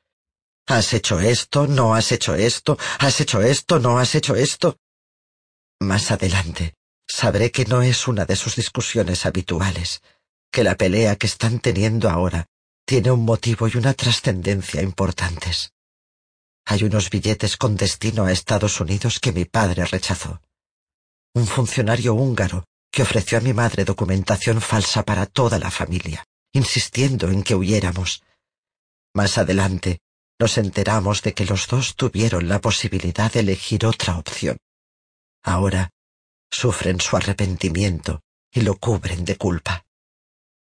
¿Has hecho esto? ¿No has hecho esto? ¿Has hecho esto? ¿No has hecho esto? Más adelante, sabré que no es una de sus discusiones habituales, que la pelea que están teniendo ahora tiene un motivo y una trascendencia importantes. Hay unos billetes con destino a Estados Unidos que mi padre rechazó. Un funcionario húngaro que ofreció a mi madre documentación falsa para toda la familia, insistiendo en que huyéramos. Más adelante, nos enteramos de que los dos tuvieron la posibilidad de elegir otra opción. Ahora sufren su arrepentimiento y lo cubren de culpa.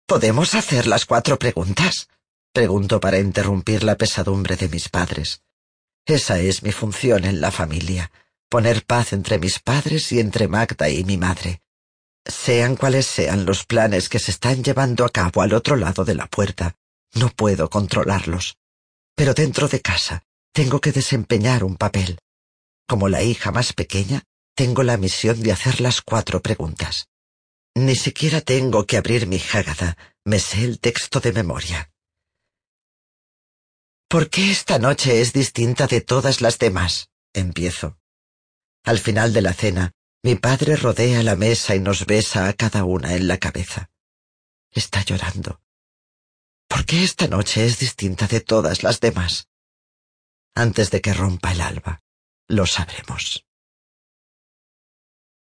¿Podemos hacer las cuatro preguntas? Pregunto para interrumpir la pesadumbre de mis padres. Esa es mi función en la familia, poner paz entre mis padres y entre Magda y mi madre. Sean cuales sean los planes que se están llevando a cabo al otro lado de la puerta, no puedo controlarlos. Pero dentro de casa tengo que desempeñar un papel. Como la hija más pequeña, tengo la misión de hacer las cuatro preguntas. Ni siquiera tengo que abrir mi Hágada, me sé el texto de memoria. ¿Por qué esta noche es distinta de todas las demás? Empiezo. Al final de la cena, mi padre rodea la mesa y nos besa a cada una en la cabeza. Está llorando. ¿Por qué esta noche es distinta de todas las demás? Antes de que rompa el alba, lo sabremos.